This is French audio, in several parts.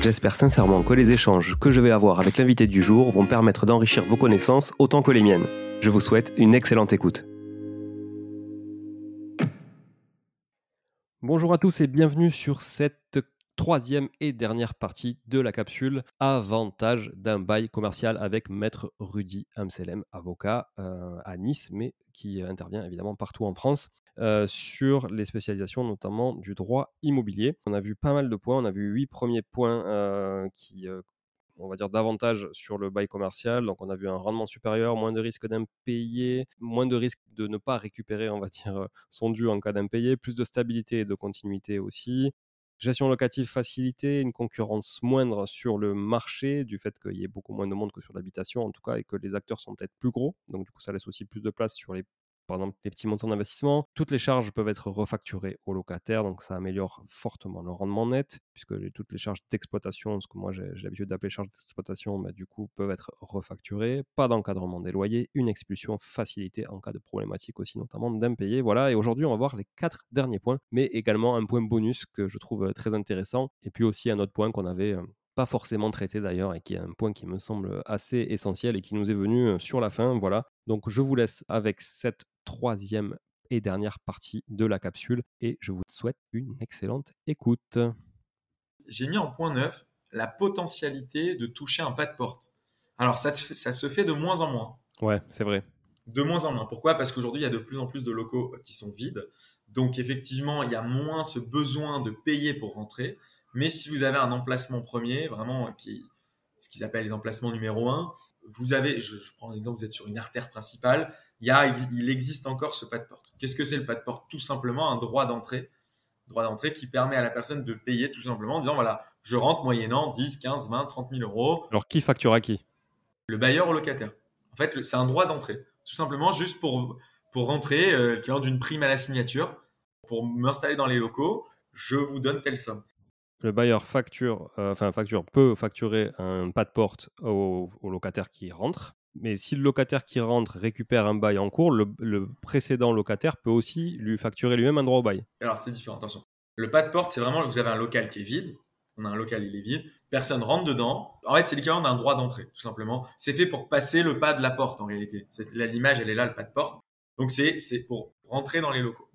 J'espère sincèrement que les échanges que je vais avoir avec l'invité du jour vont permettre d'enrichir vos connaissances autant que les miennes. Je vous souhaite une excellente écoute. Bonjour à tous et bienvenue sur cette troisième et dernière partie de la capsule Avantage d'un bail commercial avec Maître Rudy Amselem, avocat euh, à Nice, mais qui intervient évidemment partout en France. Euh, sur les spécialisations notamment du droit immobilier. On a vu pas mal de points, on a vu huit premiers points euh, qui, on va dire, davantage sur le bail commercial. Donc on a vu un rendement supérieur, moins de risques d'impayé, moins de risques de ne pas récupérer, on va dire, son dû en cas d'impayé, plus de stabilité et de continuité aussi. Gestion locative facilitée, une concurrence moindre sur le marché, du fait qu'il y ait beaucoup moins de monde que sur l'habitation en tout cas, et que les acteurs sont peut-être plus gros. Donc du coup, ça laisse aussi plus de place sur les par exemple les petits montants d'investissement. Toutes les charges peuvent être refacturées aux locataires, donc ça améliore fortement le rendement net, puisque toutes les charges d'exploitation, ce que moi j'ai l'habitude d'appeler charges d'exploitation, bah, du coup peuvent être refacturées. Pas d'encadrement des loyers, une expulsion facilitée en cas de problématique aussi, notamment d'impayés. Voilà, et aujourd'hui on va voir les quatre derniers points, mais également un point bonus que je trouve euh, très intéressant, et puis aussi un autre point qu'on avait euh, pas forcément traité d'ailleurs et qui est un point qui me semble assez essentiel et qui nous est venu euh, sur la fin. Voilà. Donc je vous laisse avec cette troisième et dernière partie de la capsule et je vous souhaite une excellente écoute. J'ai mis en point neuf la potentialité de toucher un pas de porte. Alors ça, ça se fait de moins en moins. Ouais, c'est vrai. De moins en moins. Pourquoi? Parce qu'aujourd'hui, il y a de plus en plus de locaux qui sont vides. Donc effectivement, il y a moins ce besoin de payer pour rentrer. Mais si vous avez un emplacement premier, vraiment qui, ce qu'ils appellent les emplacements numéro un, vous avez, je, je prends un exemple, vous êtes sur une artère principale, il, y a, il existe encore ce pas de porte. Qu'est-ce que c'est le pas de porte? Tout simplement un droit d'entrée. Droit d'entrée qui permet à la personne de payer tout simplement en disant voilà, je rentre moyennant 10, 15, 20, 30 000 euros. Alors qui facture à qui? Le bailleur ou locataire. En fait, c'est un droit d'entrée. Tout simplement juste pour, pour rentrer, euh, qui d'une prime à la signature, pour m'installer dans les locaux, je vous donne telle somme. Le bailleur facture, euh, enfin facture, peut facturer un pas de porte au locataire qui rentre mais si le locataire qui rentre récupère un bail en cours, le, précédent locataire peut aussi lui facturer lui-même un droit au bail. Alors c'est différent, attention. Le pas de porte, c'est vraiment, vous avez un local qui est vide, on a un local, il est vide, personne rentre dedans. En fait, c'est l'équivalent d'un droit d'entrée, tout simplement. C'est fait pour passer le pas de la porte, en réalité. L'image, elle est là, le pas de porte. Donc c'est pour rentrer dans les locaux.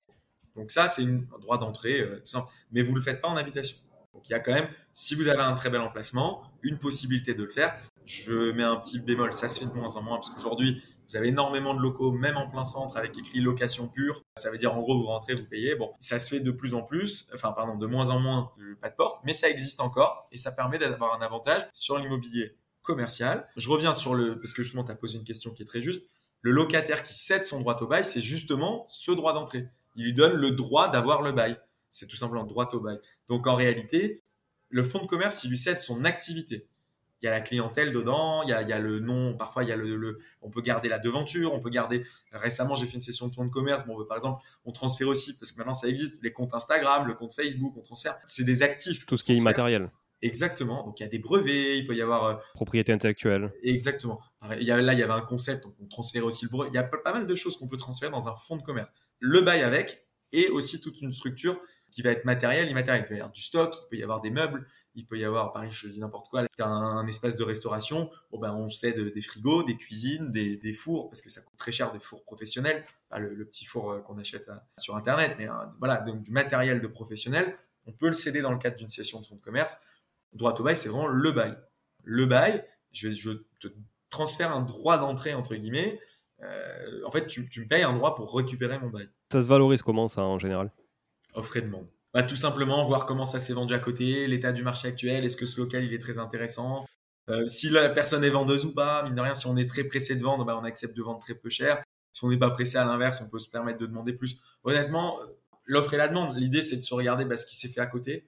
Donc ça, c'est un droit d'entrée, euh, tout simple. Mais vous ne le faites pas en habitation. Donc il y a quand même, si vous avez un très bel emplacement, une possibilité de le faire. Je mets un petit bémol, ça se fait de moins en moins parce qu'aujourd'hui, vous avez énormément de locaux, même en plein centre, avec écrit location pure. Ça veut dire en gros, vous rentrez, vous payez. Bon, ça se fait de plus en plus, enfin, pardon, de moins en moins, pas de porte, mais ça existe encore et ça permet d'avoir un avantage sur l'immobilier commercial. Je reviens sur le, parce que justement, tu as posé une question qui est très juste. Le locataire qui cède son droit au bail, c'est justement ce droit d'entrée. Il lui donne le droit d'avoir le bail. C'est tout simplement droit au bail. Donc en réalité, le fonds de commerce, il lui cède son activité il y a la clientèle dedans, il y a, le nom, parfois il y a le, on peut garder la devanture, on peut garder. Récemment, j'ai fait une session de fonds de commerce. Bon, par exemple, on transfère aussi parce que maintenant ça existe les comptes Instagram, le compte Facebook, on transfère. C'est des actifs. Tout ce qui est immatériel. Exactement. Donc il y a des brevets, il peut y avoir euh, propriété intellectuelle. Exactement. Il y là, il y avait un concept, donc on transférait aussi le brevet. Il y a pas mal de choses qu'on peut transférer dans un fonds de commerce. Le bail avec et aussi toute une structure qui va être matériel, immatériel. Il peut y avoir du stock, il peut y avoir des meubles, il peut y avoir, pareil, je dis n'importe quoi, c'est un, espace de restauration. Bon, ben, on cède des frigos, des cuisines, des, fours, parce que ça coûte très cher des fours professionnels, le, petit four euh, qu'on achète euh, sur Internet, mais euh, voilà, donc du matériel de professionnel. On peut le céder dans le cadre d'une session de fonds de commerce. Droit au bail, c'est vraiment le bail. Le bail, je, je te transfère un droit d'entrée, entre guillemets. en fait, tu, tu me payes un droit pour récupérer mon bail. Ça se valorise comment, ça, en général? Offre et demande. Bah, tout simplement voir comment ça s'est vendu à côté, l'état du marché actuel, est-ce que ce local il est très intéressant, euh, si la personne est vendeuse ou pas, mine de rien, si on est très pressé de vendre, bah, on accepte de vendre très peu cher. Si on n'est pas pressé à l'inverse, on peut se permettre de demander plus. Honnêtement, l'offre et la demande, l'idée c'est de se regarder bah, ce qui s'est fait à côté.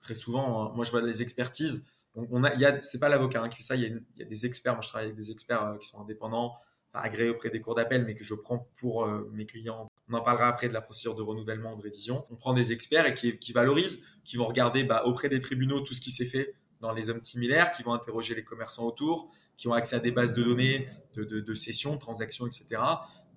Très souvent, hein, moi je vois des expertises, on, a, c'est pas l'avocat hein, qui fait ça, il y, a des experts. Moi, je travaille avec des experts euh, qui sont indépendants, agréés auprès des cours d'appel, mais que je prends pour euh, mes clients. On en parlera après de la procédure de renouvellement ou de révision. On prend des experts et qui, valorisent, qui vont regarder bah, auprès des tribunaux tout ce qui s'est fait dans les hommes similaires, qui vont interroger les commerçants autour, qui ont accès à des bases de données, de, de, de sessions, de transactions, etc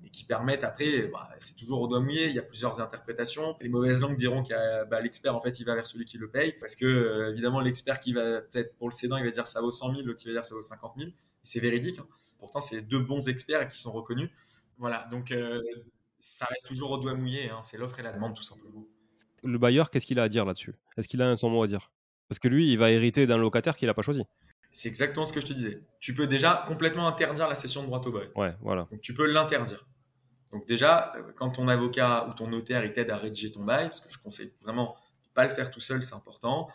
et qui permettent après, bah, c'est toujours au doigt mouillé, il y a plusieurs interprétations. Les mauvaises langues diront que bah, l'expert, en fait, il va vers celui qui le paye, parce que, euh, évidemment, l'expert qui va peut-être pour le cédant, il va dire ça vaut 100 000, l'autre, il va dire ça vaut 50 000. C'est véridique. Hein. Pourtant, c'est deux bons experts qui sont reconnus. Voilà, donc euh, ça reste toujours au doigt mouillé, hein. c'est l'offre et la demande, tout simplement. Le bailleur, qu'est-ce qu'il a à dire là-dessus? Est-ce qu'il a son mot à dire? Parce que lui, il va hériter d'un locataire qu'il n'a pas choisi. C'est exactement ce que je te disais. Tu peux déjà complètement interdire la cession de droit au bail. Ouais, voilà. Donc tu peux l'interdire. Donc déjà, quand ton avocat ou ton notaire il t'aide à rédiger ton bail, parce que je conseille vraiment de pas le faire tout seul, c'est important.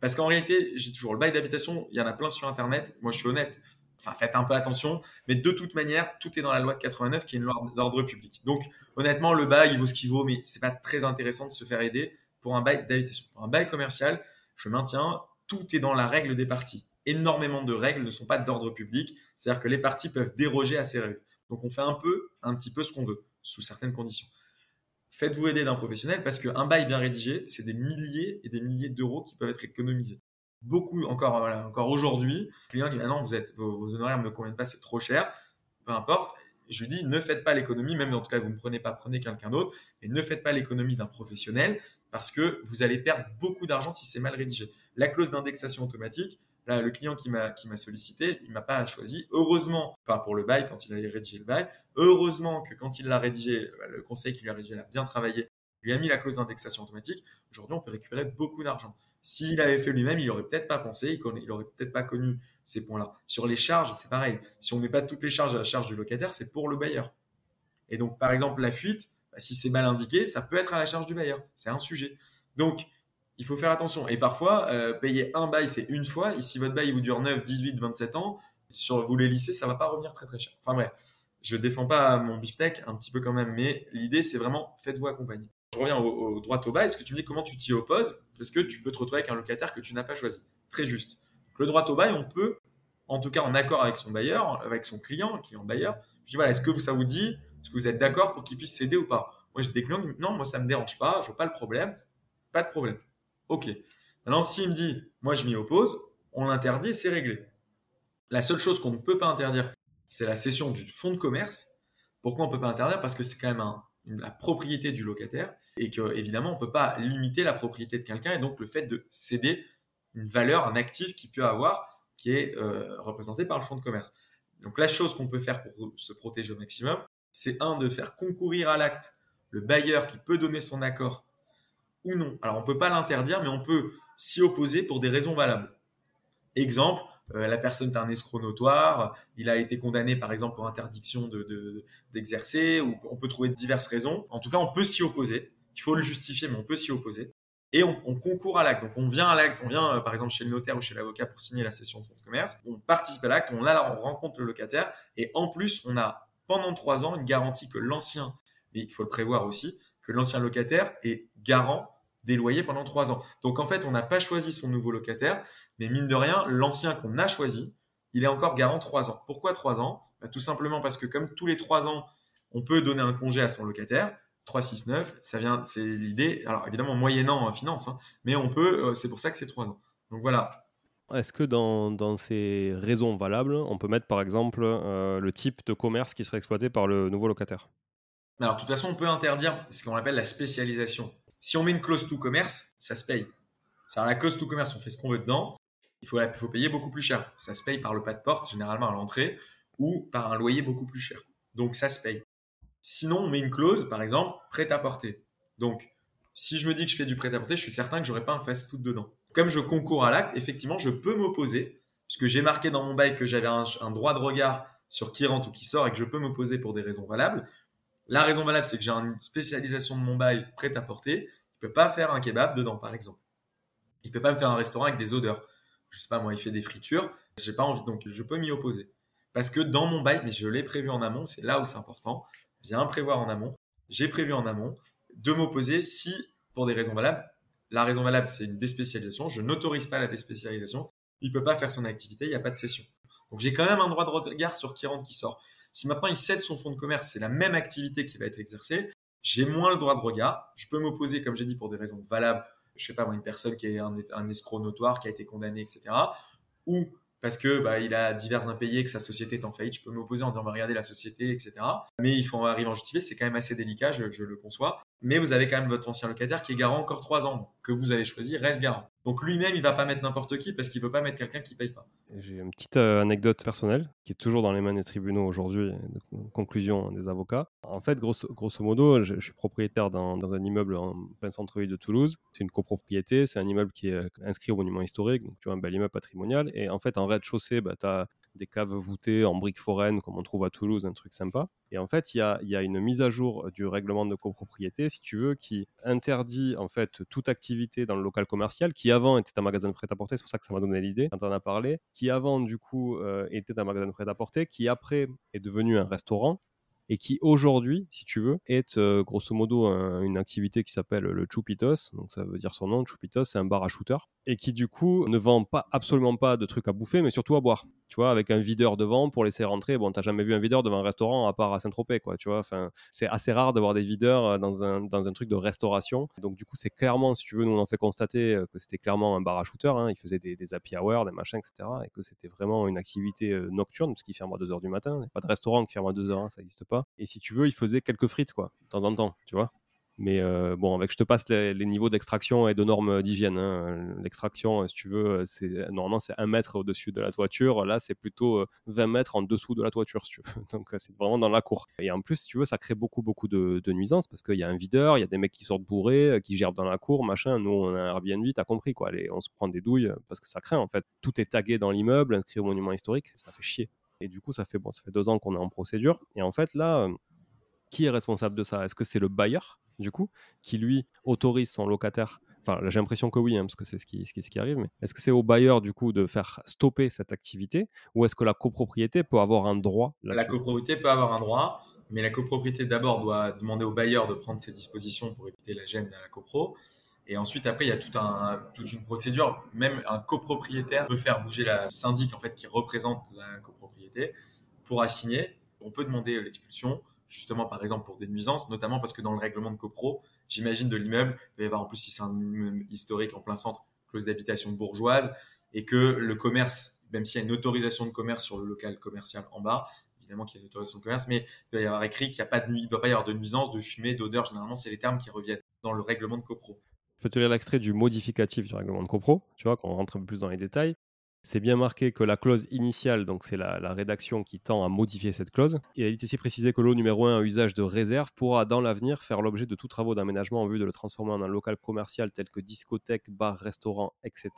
Parce qu'en réalité, j'ai toujours le bail d'habitation, il y en a plein sur Internet. Moi, je suis honnête. Enfin, faites un peu attention. Mais de toute manière, tout est dans la loi de 89 qui est une loi d'ordre public. Donc, honnêtement, le bail, il vaut ce qu'il vaut, mais c'est pas très intéressant de se faire aider pour un bail d'habitation. Pour un bail commercial, je maintiens, tout est dans la règle des parties. Énormément de règles ne sont pas d'ordre public. C'est-à-dire que les parties peuvent déroger à ces règles. Donc on fait un peu, un petit peu ce qu'on veut, sous certaines conditions. Faites-vous aider d'un professionnel parce qu'un bail bien rédigé, c'est des milliers et des milliers d'euros qui peuvent être économisés. Beaucoup, encore, encore aujourd'hui, client qui dit ah non, vous êtes, vos, honoraires ne me conviennent pas, c'est trop cher. Peu importe. Je lui dis, ne faites pas l'économie, même en tout cas, vous ne prenez pas, prenez quelqu'un d'autre, et ne faites pas l'économie d'un professionnel parce que vous allez perdre beaucoup d'argent si c'est mal rédigé. La clause d'indexation automatique, Là, le client qui m'a sollicité, il m'a pas choisi. Heureusement, enfin pour le bail quand il a rédigé le bail, heureusement que quand il l'a rédigé, bah, le conseil qui lui a rédigé l'a bien travaillé, lui a mis la clause d'indexation automatique. Aujourd'hui, on peut récupérer beaucoup d'argent. S'il avait fait lui-même, il aurait peut-être pas pensé, il, aurait peut-être pas connu ces points-là. Sur les charges, c'est pareil. Si on met pas toutes les charges à la charge du locataire, c'est pour le bailleur. Et donc, par exemple, la fuite, bah, si c'est mal indiqué, ça peut être à la charge du bailleur. C'est un sujet. Donc, il faut faire attention. Et parfois, euh, payer un bail, c'est une fois. Ici, votre bail, il vous dure 9, 18, 27 ans. Sur vous les lycées, ça va pas revenir très très cher. Enfin bref, je défends pas mon beefsteak, un petit peu quand même, mais l'idée, c'est vraiment faites-vous accompagner. Je reviens au, droit au bail. Est-ce que tu me dis comment tu t'y opposes? Parce que tu peux te retrouver avec un locataire que tu n'as pas choisi. Très juste. Le droit au bail, on peut, en tout cas en accord avec son bailleur, avec son client, client bailleur, je dis voilà, est-ce que ça vous dit? Est-ce que vous êtes d'accord pour qu'il puisse céder ou pas? Moi, j'ai des clients qui me disent non, moi, ça me dérange pas, je vois pas le problème. Pas de problème. Ok. Maintenant, s'il me dit, moi je m'y oppose, on l'interdit et c'est réglé. La seule chose qu'on ne peut pas interdire, c'est la cession du fonds de commerce. Pourquoi on ne peut pas interdire? Parce que c'est quand même la propriété du locataire et que évidemment on peut pas limiter la propriété de quelqu'un et donc le fait de céder une valeur, un actif qu'il peut avoir qui est euh, représenté par le fonds de commerce. Donc la chose qu'on peut faire pour se protéger au maximum, c'est un de faire concourir à l'acte le bailleur qui peut donner son accord ou non. Alors, on peut pas l'interdire, mais on peut s'y opposer pour des raisons valables. Exemple, euh, la personne est un escroc notoire, il a été condamné par exemple pour interdiction d'exercer, ou on peut trouver diverses raisons. En tout cas, on peut s'y opposer. Il faut le justifier, mais on peut s'y opposer. Et on, concourt à l'acte. Donc, on vient à l'acte, on vient euh, par exemple chez le notaire ou chez l'avocat pour signer la cession de fonds de commerce. On participe à l'acte, on, là, on rencontre le locataire, et en plus, on a pendant trois ans une garantie que l'ancien, mais il faut le prévoir aussi, que l'ancien locataire est garant des loyers pendant trois ans. Donc en fait, on n'a pas choisi son nouveau locataire, mais mine de rien, l'ancien qu'on a choisi, il est encore garant trois ans. Pourquoi trois ans? Bah, Tout simplement parce que comme tous les trois ans, on peut donner un congé à son locataire. 369, ça vient, c'est l'idée. Alors évidemment moyennant en finance, hein, mais on peut. Euh, c'est pour ça que c'est trois ans. Donc voilà. Est-ce que dans, ces raisons valables, on peut mettre par exemple euh, le type de commerce qui serait exploité par le nouveau locataire? Alors de toute façon, on peut interdire ce qu'on appelle la spécialisation. Si on met une clause tout commerce, ça se paye. C'est-à-dire la clause tout commerce, on fait ce qu'on veut dedans. Il faut, il faut payer beaucoup plus cher. Ça se paye par le pas de porte, généralement à l'entrée, ou par un loyer beaucoup plus cher. Donc ça se paye. Sinon, on met une clause, par exemple, prêt à porter. Donc, si je me dis que je fais du prêt à porter, je suis certain que j'aurai pas un fast-food dedans. Comme je concours à l'acte, effectivement, je peux m'opposer, puisque j'ai marqué dans mon bail que j'avais un, un, droit de regard sur qui rentre ou qui sort et que je peux m'opposer pour des raisons valables. La raison valable, c'est que j'ai une spécialisation de mon bail prête à porter. Il ne peut pas faire un kebab dedans, par exemple. Il ne peut pas me faire un restaurant avec des odeurs. Je sais pas, moi, il fait des fritures. J'ai pas envie, donc je peux m'y opposer. Parce que dans mon bail, mais je l'ai prévu en amont, c'est là où c'est important. Bien prévoir en amont. J'ai prévu en amont de m'opposer si, pour des raisons valables, la raison valable, c'est une déspécialisation. Je n'autorise pas la déspécialisation. il peut pas faire son activité, il n'y a pas de session. Donc j'ai quand même un droit de regard sur qui rentre, qui sort. Si maintenant il cède son fonds de commerce, c'est la même activité qui va être exercée, j'ai moins le droit de regard. Je peux m'opposer, comme j'ai dit, pour des raisons valables. Je sais pas, une personne qui est un, escroc notoire, qui a été condamné, etc. Ou parce que bah, il a divers impayés, que sa société est en faillite. Je peux m'opposer en disant, bah, regardez la société, etc. Mais il faut arriver en justifier, c'est quand même assez délicat, je, le conçois. Mais vous avez quand même votre ancien locataire qui est garant encore trois ans, que vous avez choisi, reste garant. Donc lui-même, il va pas mettre n'importe qui parce qu'il veut pas mettre quelqu'un qui paye pas. J'ai une petite euh, anecdote personnelle qui est toujours dans les mains des tribunaux aujourd'hui, conclusion des avocats. En fait, grosso, modo, je, suis propriétaire dans, dans, un immeuble en plein centre-ville de Toulouse. C'est une copropriété, c'est un immeuble qui est euh, inscrit au monument historique, donc tu vois un bel immeuble patrimonial. Et en fait, en rez-de-chaussée, bah, tu as des caves voûtées en briques foraines comme on trouve à Toulouse, un truc sympa. Et en fait, il y a, une mise à jour du règlement de copropriété, si tu veux, qui interdit en fait toute activité dans le local commercial qui avant était un magasin de prêt-à-porter, c'est pour ça que ça m'a donné l'idée quand on a parlé, qui avant du coup euh, était un magasin de prêt-à-porter, qui après est devenu un restaurant et qui aujourd'hui, si tu veux, est euh, grosso modo un, une activité qui s'appelle le Chupitos, donc ça veut dire son nom, Chupitos, c'est un bar à shooter, et qui du coup ne vend pas absolument pas de trucs à bouffer, mais surtout à boire. Tu vois, avec un videur devant pour laisser rentrer. Bon, t'as jamais vu un videur devant un restaurant à part à Saint-Tropez, quoi. Tu vois, enfin, c'est assez rare d'avoir des videurs euh, dans un, dans un truc de restauration. Donc du coup, c'est clairement, si tu veux, nous on en fait constater euh, que c'était clairement un bar à shooter. Hein. Ils faisaient des, des happy hours, des machins, etc. Et que c'était vraiment une activité nocturne, parce qu'ils ferment à 2h du matin. Il n'y a pas de restaurant qui ferme à 2h, hein, ça n'existe pas. Et si tu veux, il faisait quelques frites, quoi, de temps en temps, tu vois. Mais euh, bon, avec je te passe les, niveaux d'extraction et de normes d'hygiène. Hein. L'extraction, si tu veux, c'est normalement c'est un mètre au-dessus de la toiture. Là, c'est plutôt 20 mètres en dessous de la toiture, si tu veux. Donc c'est vraiment dans la cour. Et en plus, si tu veux, ça crée beaucoup beaucoup de, nuisances parce qu'il y a un videur, il y a des mecs qui sortent bourrés, qui gerbent dans la cour, machin. Nous, on a un Airbnb, t'as compris quoi. On se prend des douilles parce que ça craint en fait. Tout est tagué dans l'immeuble, inscrit au monument historique, ça fait chier. Et du coup, ça fait bon, ça fait deux ans qu'on est en procédure. Et en fait, là, qui est responsable de ça? Est-ce que c'est le bailleur, du coup, qui lui autorise son locataire? Enfin, j'ai l'impression que oui, hein, parce que c'est ce qui, ce, qui, ce qui arrive. Mais est-ce que c'est au bailleur, du coup, de faire stopper cette activité? Ou est-ce que la copropriété peut avoir un droit La copropriété peut avoir un droit, mais la copropriété d'abord doit demander au bailleur de prendre ses dispositions pour éviter la gêne à la copro. Et ensuite, après, il y a toute une procédure. Même un copropriétaire peut faire bouger la syndic, en fait, qui représente la copropriété, pour assigner. On peut demander l'expulsion justement par exemple pour des nuisances, notamment parce que dans le règlement de copro, j'imagine de l'immeuble, il doit y avoir en plus si c'est un immeuble historique en plein centre, clause d'habitation bourgeoise, et que le commerce, même s'il y a une autorisation de commerce sur le local commercial en bas, évidemment qu'il y a une autorisation de commerce, mais il doit y avoir écrit qu'il il doit pas y avoir de nuisance, de fumée, d'odeur, généralement c'est les termes qui reviennent dans le règlement de copro. Je peux te lire l'extrait du modificatif du règlement de copro, tu vois, quand on rentre un peu plus dans les détails. C'est bien marqué que la clause initiale, donc c'est la, la, rédaction qui tend à modifier cette clause, il est ici précisé que l'eau numéro 1 à usage de réserve pourra dans l'avenir faire l'objet de tout travaux d'aménagement en vue de le transformer en un local commercial tel que discothèque, bar, restaurant, etc.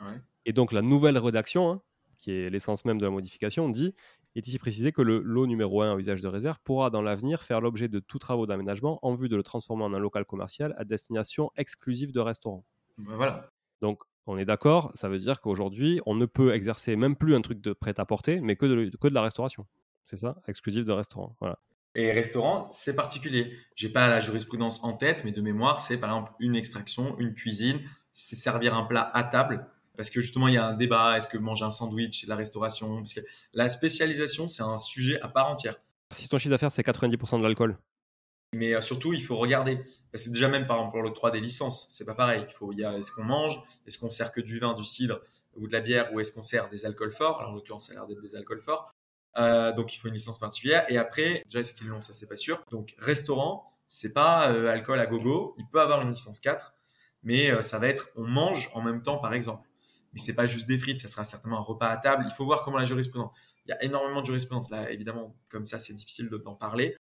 Ouais. Et donc la nouvelle rédaction, hein, qui est l'essence même de la modification, dit est ici précisé que le lot numéro 1 à usage de réserve pourra dans l'avenir faire l'objet de tout travaux d'aménagement en vue de le transformer en un local commercial à destination exclusive de restaurants. Ben voilà. Donc on est d'accord, ça veut dire qu'aujourd'hui, on ne peut exercer même plus un truc de prêt-à-porter, mais que de, que de la restauration. C'est ça? Exclusif de restaurant. Voilà. Et restaurant, c'est particulier. J'ai pas la jurisprudence en tête, mais de mémoire, c'est par exemple une extraction, une cuisine, c'est servir un plat à table. Parce que justement, il y a un débat, est-ce que manger un sandwich, la restauration Parce que la spécialisation, c'est un sujet à part entière. Si ton chiffre d'affaires, c'est 90% de l'alcool, mais euh, surtout, il faut regarder. Parce que déjà, même par exemple, pour l'octroi des licences, c'est pas pareil. Il faut, il y a, est-ce qu'on mange Est-ce qu'on sert que du vin, du cidre ou de la bière Ou est-ce qu'on sert des alcools forts? Alors, en l'occurrence, ça a l'air d'être des alcools forts. Euh, donc, il faut une licence particulière. Et après, déjà, est-ce qu'ils l'ont? Ça, c'est pas sûr. Donc, restaurant, c'est pas euh, alcool à gogo. Il peut avoir une licence 4, mais ça va être on mange en même temps, par exemple. Mais c'est pas juste des frites, ça sera certainement un repas à table. Il faut voir comment la jurisprudence. Il y a énormément de jurisprudence là, évidemment. Comme ça, c'est difficile d'en parler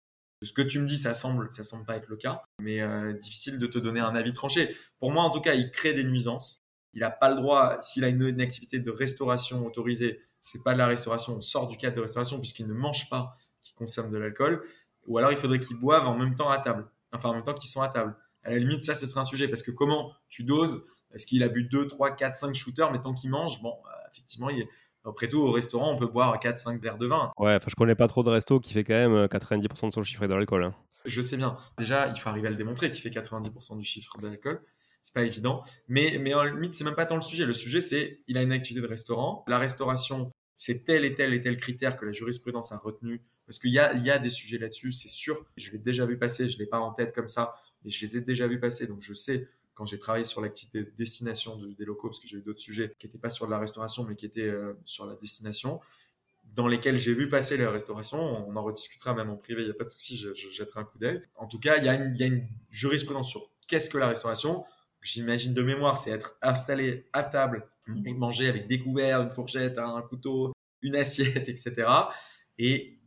ce que tu me dis, ça semble, ça semble pas être le cas, mais euh, difficile de te donner un avis tranché. Pour moi, en tout cas, il crée des nuisances. Il n'a pas le droit, s'il a une, une, activité de restauration autorisée, c'est pas de la restauration, on sort du cadre de restauration puisqu'il ne mange pas, qu'il consomme de l'alcool. Ou alors, il faudrait qu'ils boivent en même temps à table, enfin en même temps qu'ils sont à table. À la limite, ça, ce serait un sujet parce que comment tu doses Est-ce qu'il a bu 2, 3, 4, 5 shooters, mais tant qu'il mange, bon, euh, effectivement, il est après tout, au restaurant, on peut boire 4-5 verres de vin. Ouais, enfin, je connais pas trop de resto qui fait quand même 90% euh, de son chiffre de l'alcool. Hein. Je sais bien. Déjà, il faut arriver à le démontrer qu'il fait 90% du chiffre de l'alcool. c'est pas évident. Mais, mais en limite, c'est même pas tant le sujet. Le sujet, c'est il a une activité de restaurant. La restauration, c'est tel et tel et tel critère que la jurisprudence a retenu. Parce qu'il y a, il y a des sujets là-dessus, c'est sûr. Je l'ai déjà vu passer, je l'ai pas en tête comme ça, mais je les ai déjà vu passer. Donc je sais quand j'ai travaillé sur l'activité de destination des locaux, parce que j'ai eu d'autres sujets qui n'étaient pas sur la restauration, mais qui étaient euh, sur la destination, dans lesquels j'ai vu passer la restauration. On en rediscutera même en privé, il n'y a pas de souci, je, jetterai un coup d'œil. En tout cas, il y, a une, jurisprudence sur qu'est-ce que la restauration. J'imagine de mémoire, c'est être installé à table, manger avec des couverts, une fourchette, un couteau, une assiette, etc. Et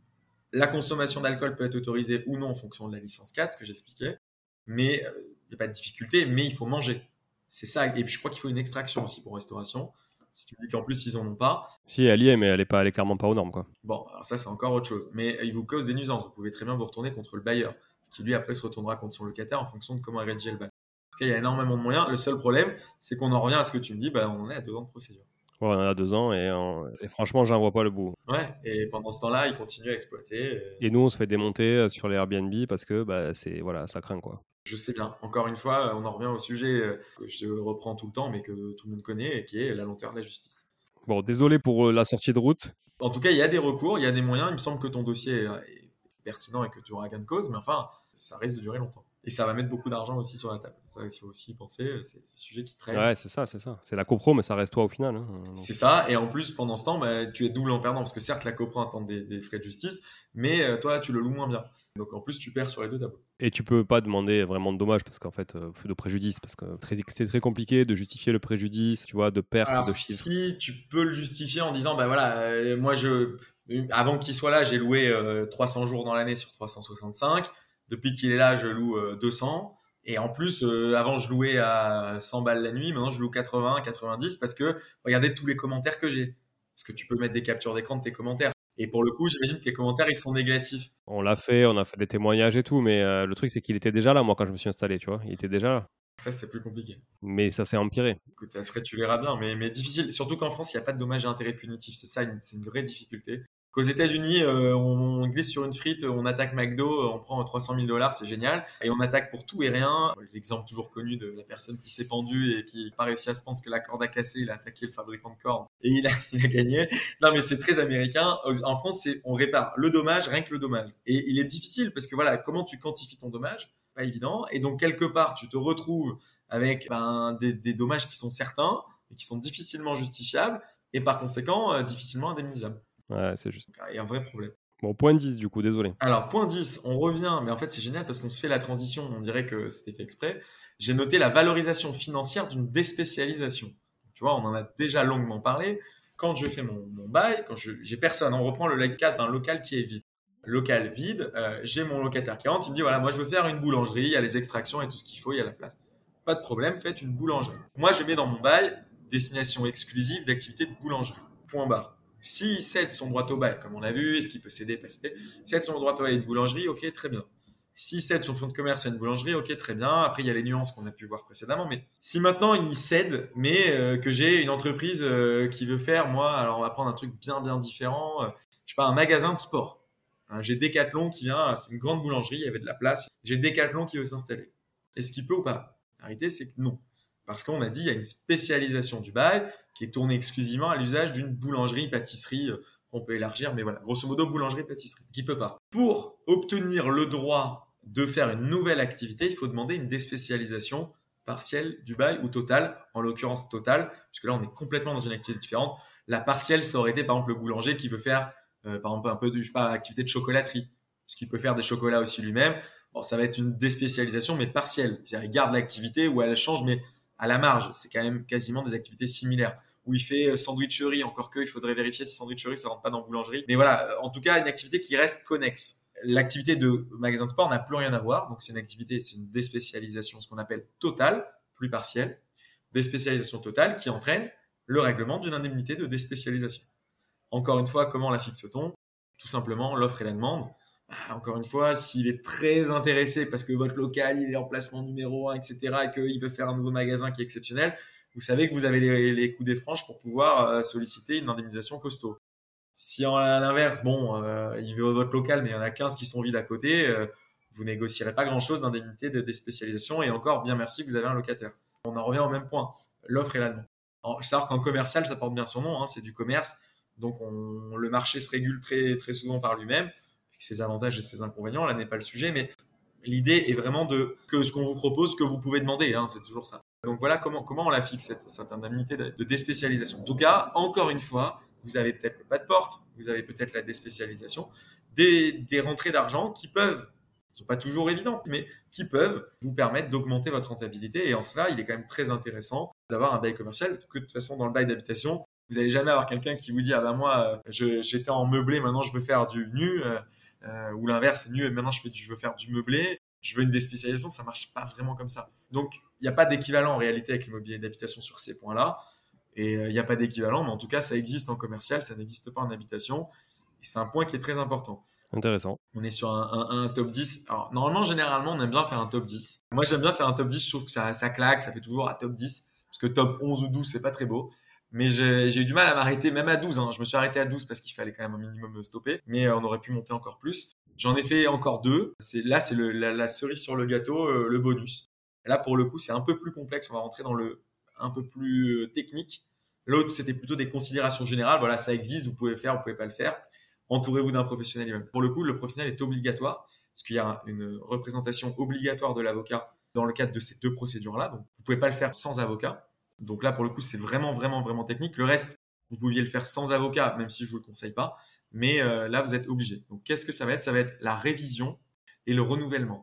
la consommation d'alcool peut être autorisée ou non en fonction de la licence 4, ce que j'expliquais. Mais euh, n'y a pas de difficulté, mais il faut manger. C'est ça. Et puis je crois qu'il faut une extraction aussi pour restauration. Si tu me dis qu'en plus ils en ont pas. Si elle y est, mais elle est pas, elle est clairement pas aux normes quoi. Bon, alors ça c'est encore autre chose. Mais il vous cause des nuisances. Vous pouvez très bien vous retourner contre le bailleur, qui lui après se retournera contre son locataire en fonction de comment est rédigé le bail. En tout cas, il y a énormément de moyens. Le seul problème, c'est qu'on en revient à ce que tu me dis. Bah, on est à deux ans de procédure. Ouais, on a deux ans et, et franchement, j'en vois pas le bout. Ouais, et pendant ce temps-là, ils continuent à exploiter. Et... nous, on se fait démonter euh, sur les Airbnb parce que bah, c'est voilà, ça craint quoi. Je sais bien. Encore une fois, on en revient au sujet euh, que je reprends tout le temps, mais que tout le monde connaît, et qui est la lenteur de la justice. Bon, désolé pour euh, la sortie de route. En tout cas, il y a des recours, il y a des moyens. Il me semble que ton dossier est pertinent et que tu auras gain de cause, mais enfin, ça risque de durer longtemps. Et ça va mettre beaucoup d'argent aussi sur la table. Ça, il faut aussi penser, c'est des sujets qui traînent. Ouais, c'est ça, c'est ça. C'est la copro, mais ça reste toi au final. Hein. C'est ça. Et en plus, pendant ce temps, bah, tu es double en perdant, parce que certes, la copro attend des, des frais de justice, mais euh, toi, tu le loues moins bien. Donc en plus, tu perds sur les deux tableaux. Et tu peux pas demander vraiment de dommages, parce qu'en fait, euh, de préjudice, parce que c'est très compliqué de justifier le préjudice, tu vois, de perte de chiffre. Si tu peux le justifier en disant, bah voilà, euh, moi, je, avant qu'il soit là, j'ai loué 300 jours dans l'année sur 365. Depuis qu'il est là, je loue 200. Et en plus, euh, avant, je louais à 100 balles la nuit. Maintenant, je loue 80, 90 parce que regardez tous les commentaires que j'ai. Parce que tu peux mettre des captures d'écran de tes commentaires. Et pour le coup, j'imagine que les commentaires, ils sont négatifs. On l'a fait, on a fait des témoignages et tout, mais euh, le truc, c'est qu'il était déjà là, moi, quand je me suis installé, tu vois. Il était déjà là. Ça, c'est plus compliqué. Mais ça s'est empiré. Écoute, serait, tu verras bien, mais, mais difficile. Surtout qu'en France, il n'y a pas de dommages et intérêts punitifs. C'est ça, c'est une vraie difficulté qu'aux États-Unis, euh, on glisse sur une frite, on attaque McDo, on prend 300 000 dollars, c'est génial, et on attaque pour tout et rien. L'exemple toujours connu de la personne qui s'est pendue et qui n'a pas réussi à se penser que la corde a cassé, il a attaqué le fabricant de cordes et il a, gagné. Non, mais c'est très américain. En France, on répare le dommage, rien que le dommage. Et il est difficile parce que voilà, comment tu quantifies ton dommage? Pas évident. Et donc quelque part, tu te retrouves avec ben, des, des dommages qui sont certains et qui sont difficilement justifiables et par conséquent euh, difficilement indemnisables. Ouais, c'est juste. Il y a un vrai problème. Bon, point 10 du coup, désolé. Alors, point 10, on revient, mais en fait c'est génial parce qu'on se fait la transition, on dirait que c'était fait exprès. J'ai noté la valorisation financière d'une déspécialisation. Tu vois, on en a déjà longuement parlé. Quand je fais mon, bail, quand j'ai personne, on reprend le cas d'un local qui est vide. Local vide, euh, j'ai mon locataire qui rentre, il me dit voilà, moi je veux faire une boulangerie, il y a les extractions et tout ce qu'il faut, il y a la place. Pas de problème, faites une boulangerie. Moi je mets dans mon bail destination exclusive d'activité de boulangerie. Point barre. S'il cède son droit au bail, comme on a vu, est-ce qu'il peut céder, pas céder Cède son droit au bail à une boulangerie, ok, très bien. S'il cède son fonds de commerce à une boulangerie, ok, très bien. Après, il y a les nuances qu'on a pu voir précédemment. Mais si maintenant il cède, mais euh, que j'ai une entreprise euh, qui veut faire, moi, alors on va prendre un truc bien, bien différent. Je euh, je sais pas, un magasin de sport. Hein, j'ai Decathlon qui vient, c'est une grande boulangerie, il y avait de la place. J'ai Decathlon qui veut s'installer. Est-ce qu'il peut ou pas? La réalité, c'est que non. Parce qu'on a dit, il y a une spécialisation du bail qui est tournée exclusivement à l'usage d'une boulangerie, pâtisserie. Euh, on peut élargir, mais voilà, grosso modo, boulangerie, pâtisserie. Qui peut pas. Pour obtenir le droit de faire une nouvelle activité, il faut demander une déspécialisation partielle du bail ou totale, en l'occurrence totale, puisque là, on est complètement dans une activité différente. La partielle, ça aurait été par exemple le boulanger qui veut faire, euh, par exemple, un peu de, je sais pas, activité de chocolaterie, ce qui peut faire des chocolats aussi lui-même. Bon, ça va être une déspécialisation, mais partielle. C'est-à-dire, il garde l'activité ou elle change, mais à la marge. C'est quand même quasiment des activités similaires. Où il fait euh, sandwicherie, encore que il faudrait vérifier si sandwicherie ça rentre pas dans boulangerie. Mais voilà, euh, en tout cas, une activité qui reste connexe. L'activité de magasin de sport n'a plus rien à voir. Donc c'est une activité, c'est une déspécialisation, ce qu'on appelle totale, plus partielle. Déspécialisation totale qui entraîne le règlement d'une indemnité de déspécialisation. Encore une fois, comment la fixe-t-on? Tout simplement l'offre et la demande. Bah, encore une fois, s'il est très intéressé parce que votre local il est en placement numéro 1, etc., et qu'il veut faire un nouveau magasin qui est exceptionnel, vous savez que vous avez les, coups des franches pour pouvoir euh, solliciter une indemnisation costaud. Si à l'inverse, bon, euh, il veut votre local, mais il y en a 15 qui sont vides à côté, euh, vous négocierez pas grand-chose d'indemnité de déspécialisation, et encore, bien merci, vous avez un locataire. On en revient au même point, l'offre et la demande. Savoir qu'en commercial, ça porte bien son nom, hein, c'est du commerce. Donc on, le marché se régule très, très souvent par lui-même, ses avantages et ses inconvénients. Là n'est pas le sujet, mais l'idée est vraiment de que ce qu'on vous propose, que vous pouvez demander. Hein, c'est toujours ça. Donc voilà comment, comment on la fixe, cette, cette indemnité de, de, déspécialisation. En tout cas, encore une fois, vous avez peut-être le pas de porte, vous avez peut-être la déspécialisation, des, des rentrées d'argent qui peuvent ne sont pas toujours évidentes, mais qui peuvent vous permettre d'augmenter votre rentabilité. Et en cela, il est quand même très intéressant d'avoir un bail commercial, que de toute façon, dans le bail d'habitation, vous n'allez jamais avoir quelqu'un qui vous dit, ah ben moi, j'étais en meublé, maintenant je veux faire du nu, euh, euh, ou l'inverse, c'est et maintenant je, fais je veux faire du meublé, je veux une déspécialisation, ça marche pas vraiment comme ça. Donc, il n'y a pas d'équivalent en réalité avec l'immobilier d'habitation sur ces points-là. Et euh, il n'y a pas d'équivalent, mais en tout cas, ça existe en commercial, ça n'existe pas en habitation. Et c'est un point qui est très important. Intéressant. On est sur un, top 10. Alors, normalement, généralement, on aime bien faire un top 10. Moi, j'aime bien faire un top 10. Je trouve que ça, ça claque, ça fait toujours un top 10. Parce que top 11 ou 12, c'est pas très beau. Mais j'ai eu du mal à m'arrêter, même à 12. Hein. Je me suis arrêté à 12 parce qu'il fallait quand même un minimum stopper. Mais euh, on aurait pu monter encore plus. J'en ai fait encore deux. Là, c'est la, la, cerise sur le gâteau, euh, le bonus. là, pour le coup, c'est un peu plus complexe. On va rentrer dans le un peu plus euh, technique. L'autre, c'était plutôt des considérations générales. Voilà, ça existe, vous pouvez faire, vous pouvez pas le faire entourez-vous d'un professionnel. Pour le coup, le professionnel est obligatoire, parce qu'il y a une représentation obligatoire de l'avocat dans le cadre de ces deux procédures-là. Donc, vous pouvez pas le faire sans avocat. Donc là, pour le coup, c'est vraiment, vraiment, vraiment technique. Le reste, vous pouviez le faire sans avocat, même si je ne vous le conseille pas. Mais euh, là, vous êtes obligé. Donc, qu'est-ce que ça va être? Ça va être la révision et le renouvellement.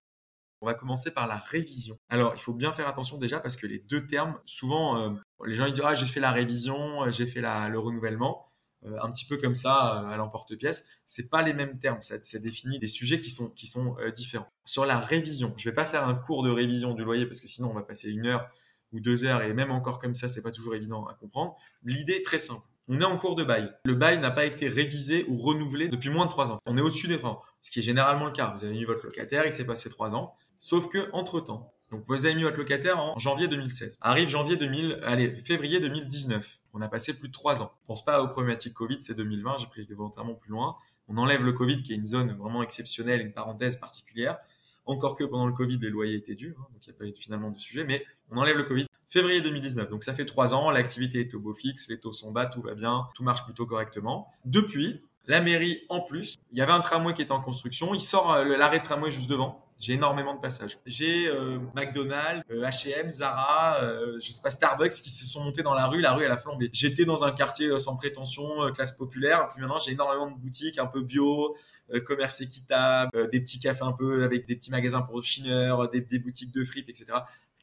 On va commencer par la révision. Alors, il faut bien faire attention déjà parce que les deux termes, souvent, euh, les gens ils disent ah j'ai fait la révision, j'ai fait le renouvellement. Euh, un petit peu comme ça euh, à l'emporte-pièce. C'est pas les mêmes termes, ça, définit des sujets qui sont, euh, différents. Sur la révision, je vais pas faire un cours de révision du loyer parce que sinon on va passer une heure ou deux heures et même encore comme ça, c'est pas toujours évident à comprendre. L'idée est très simple. On est en cours de bail. Le bail n'a pas été révisé ou renouvelé depuis moins de trois ans. On est au-dessus des trois ans, ce qui est généralement le cas. Vous avez mis votre locataire, il s'est passé trois ans. Sauf que entre temps, donc vous avez mis votre locataire en janvier 2016. Arrive janvier 2000, allez, février 2019. On a passé plus de trois ans. Pense pas aux problématiques Covid, c'est 2020, j'ai pris volontairement plus loin. On enlève le Covid qui est une zone vraiment exceptionnelle, une parenthèse particulière. Encore que pendant le Covid, les loyers étaient durs, hein, donc il n'y a pas eu finalement de sujet, mais on enlève le Covid. Février 2019, donc ça fait trois ans, l'activité est au beau fixe, les taux sont bas, tout va bien, tout marche plutôt correctement. Depuis, la mairie, en plus, il y avait un tramway qui était en construction, il sort euh, l'arrêt tramway juste devant, j'ai énormément de passages. J'ai euh, McDonald's, H&M, Zara, euh, je sais pas Starbucks qui se sont montés dans la rue. La rue elle a flambé. J'étais dans un quartier euh, sans prétention, classe populaire. Puis maintenant j'ai énormément de boutiques un peu bio, commerce équitable, des petits cafés un peu avec des petits magasins pour chineurs, des, boutiques de fripe, etc.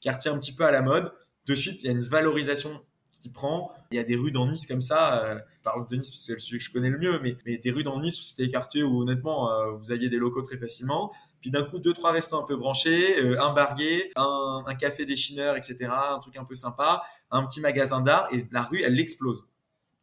Quartier un petit peu à la mode. De suite il y a une valorisation qui prend. Il y a des rues dans Nice comme ça. je parle de Nice parce que c'est le sujet que je connais le mieux, mais des rues dans Nice où c'était des quartiers où honnêtement vous aviez des locaux très facilement. Puis d'un coup, deux, trois restos un peu branchés, euh, un barguet, un, un café déchineur, etc., un truc un peu sympa, un petit magasin d'art, et la rue, elle explose.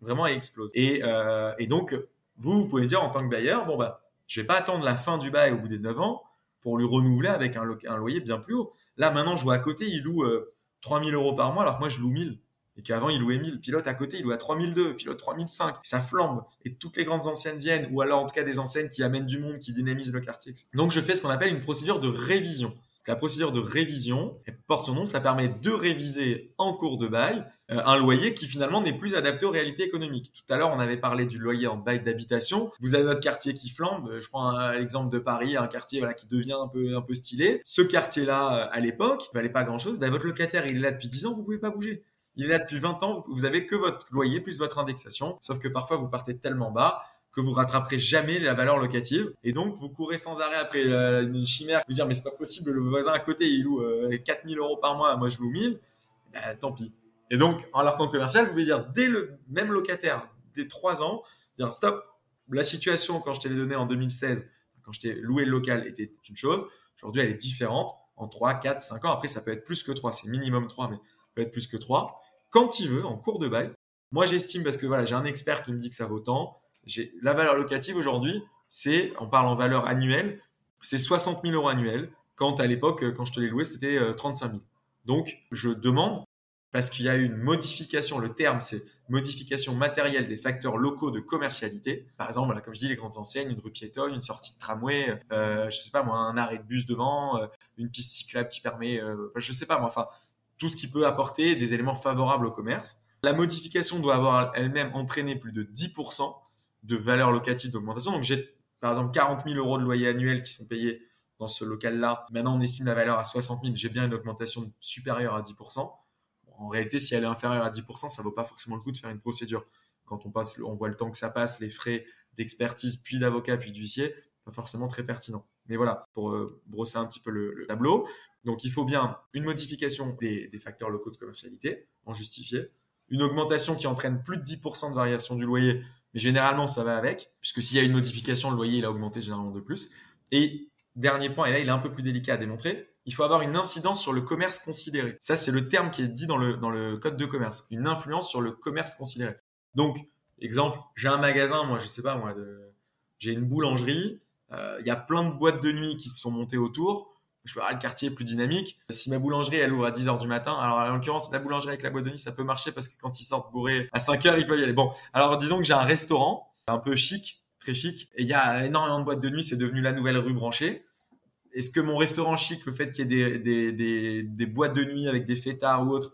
Vraiment, elle explose. Et, euh, et donc, vous, vous pouvez dire en tant que bailleur, bon, bah, je vais pas attendre la fin du bail au bout des 9 ans pour lui renouveler avec un, un loyer bien plus haut. Là, maintenant, je vois à côté, il loue euh, 3000 euros par mois, alors que moi, je loue 1000 et qu'avant il louait 1000. Pilote à côté, il louait à 3002, pilote 3005. Ça flambe. Et toutes les grandes enseignes viennent, ou alors en tout cas des enseignes qui amènent du monde, qui dynamisent le quartier. Donc je fais ce qu'on appelle une procédure de révision. La procédure de révision, elle porte son nom, ça permet de réviser en cours de bail euh, un loyer qui finalement n'est plus adapté aux réalités économiques. Tout à l'heure, on avait parlé du loyer en bail d'habitation. Vous avez votre quartier qui flambe. Je prends l'exemple de Paris, un quartier voilà, qui devient un peu, un peu stylé. Ce quartier-là, euh, à l'époque, valait pas grand-chose. Ben, votre locataire, il est là depuis 10 ans, vous pouvez pas bouger. Il est là depuis 20 ans, vous avez que votre loyer plus votre indexation, sauf que parfois vous partez tellement bas que vous rattraperez jamais la valeur locative. Et donc vous courez sans arrêt après une chimère vous dire mais c'est pas possible le voisin à côté il loue 4000 euh, euros par mois moi je loue 1000 ben, tant pis. Et donc alors qu'en commercial vous pouvez dire dès le même locataire dès 3 ans dire stop la situation quand je t'ai donné en 2016 quand je t'ai loué le local était une chose. Aujourd'hui elle est différente. En 3 4 5 ans après ça peut être plus que 3 c'est minimum 3 mais peut être plus que 3 quand il veut, en cours de bail. Moi, j'estime, parce que voilà, j'ai un expert qui me dit que ça vaut tant. La valeur locative aujourd'hui, c'est, on parle en valeur annuelle, c'est 60 000 euros annuels, quand à l'époque, quand je te l'ai loué, c'était 35 euh, 000. Donc, je demande, parce qu'il y a eu une modification, le terme, c'est modification matérielle des facteurs locaux de commercialité. Par exemple, voilà, comme je dis, les grandes enseignes, une rue piétonne, une sortie de tramway, euh, je sais pas moi, un arrêt de bus devant, euh, une piste cyclable qui permet, euh, je sais pas moi, enfin, tout ce qui peut apporter des éléments favorables au commerce. La modification doit avoir elle-même entraîné plus de 10% de valeur locative d'augmentation. Donc j'ai par exemple 40 000 euros de loyer annuel qui sont payés dans ce local-là. Maintenant, on estime la valeur à 60 000. J'ai bien une augmentation supérieure à 10%. En réalité, si elle est inférieure à 10%, ça ne vaut pas forcément le coup de faire une procédure. Quand on, passe, on voit le temps que ça passe, les frais d'expertise, puis d'avocat, puis d'huissier, pas forcément très pertinent. Mais voilà, pour euh, brosser un petit peu le, tableau. Donc, il faut bien une modification des, facteurs locaux de commercialité, en justifié, une augmentation qui entraîne plus de 10% de variation du loyer, mais généralement ça va avec, puisque s'il y a une modification, le loyer il a augmenté généralement de plus. Et dernier point, et là il est un peu plus délicat à démontrer, il faut avoir une incidence sur le commerce considéré. Ça c'est le terme qui est dit dans le, code de commerce, une influence sur le commerce considéré. Donc, exemple, j'ai un magasin, moi je sais pas, moi, j'ai une boulangerie, il y a plein de boîtes de nuit qui se sont montées autour je avoir le quartier plus dynamique. Si ma boulangerie, elle ouvre à 10h du matin, alors en l'occurrence, la boulangerie avec la boîte de nuit, ça peut marcher parce que quand ils sortent bourrés à 5h, ils peuvent y aller. Bon, alors disons que j'ai un restaurant un peu chic, très chic, et il y a énormément de boîtes de nuit, c'est devenu la nouvelle rue branchée. Est-ce que mon restaurant chic, le fait qu'il y ait des, des, des boîtes de nuit avec des fêtards ou autres,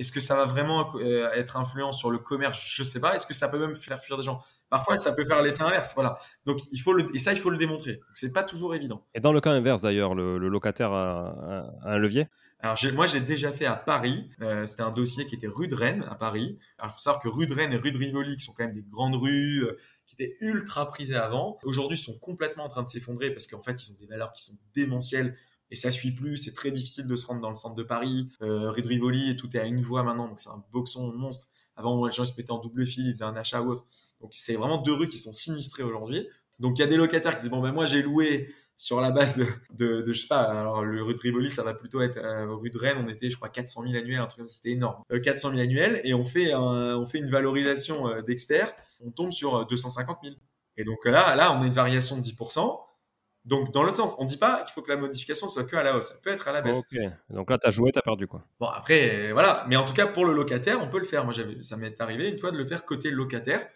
est-ce que ça va vraiment euh, être influent sur le commerce? Je sais pas. Est-ce que ça peut même faire fuir des gens? Parfois, ça peut faire l'effet inverse. Voilà. Donc, il faut le, et ça, il faut le démontrer. C'est pas toujours évident. Et dans le cas inverse, d'ailleurs, le, locataire a, un levier? Alors moi j'ai déjà fait à Paris, euh, c'était un dossier qui était rue de Rennes à Paris. Alors il faut savoir que rue de Rennes et rue de Rivoli, qui sont quand même des grandes rues, euh, qui étaient ultra prisées avant, aujourd'hui sont complètement en train de s'effondrer parce qu'en fait ils ont des valeurs qui sont démentielles et ça suit plus. C'est très difficile de se rendre dans le centre de Paris. Euh, rue de Rivoli, tout est à une voie maintenant, donc c'est un boxon monstre. Avant, les gens se mettaient en double fil, ils faisaient un achat ou autre. Donc c'est vraiment deux rues qui sont sinistrées aujourd'hui. Donc il y a des locataires qui disent bon ben moi j'ai loué sur la base de, de, de, je sais pas alors le rue de Rivoli ça va plutôt être euh, rue de Rennes on était je crois 400 000 annuels un truc comme ça c'était énorme euh, 400 000 annuels et on fait on fait une valorisation euh, d'experts on tombe sur 250 000 et donc là là on a une variation de 10% donc, dans l'autre sens, on ne dit pas qu'il faut que la modification soit que à la hausse, ça peut être à la baisse. Donc là, tu as joué, tu as perdu quoi. Bon, après, voilà. Mais en tout cas, pour le locataire, on peut le faire. Moi, ça m'est arrivé une fois de le faire côté locataire.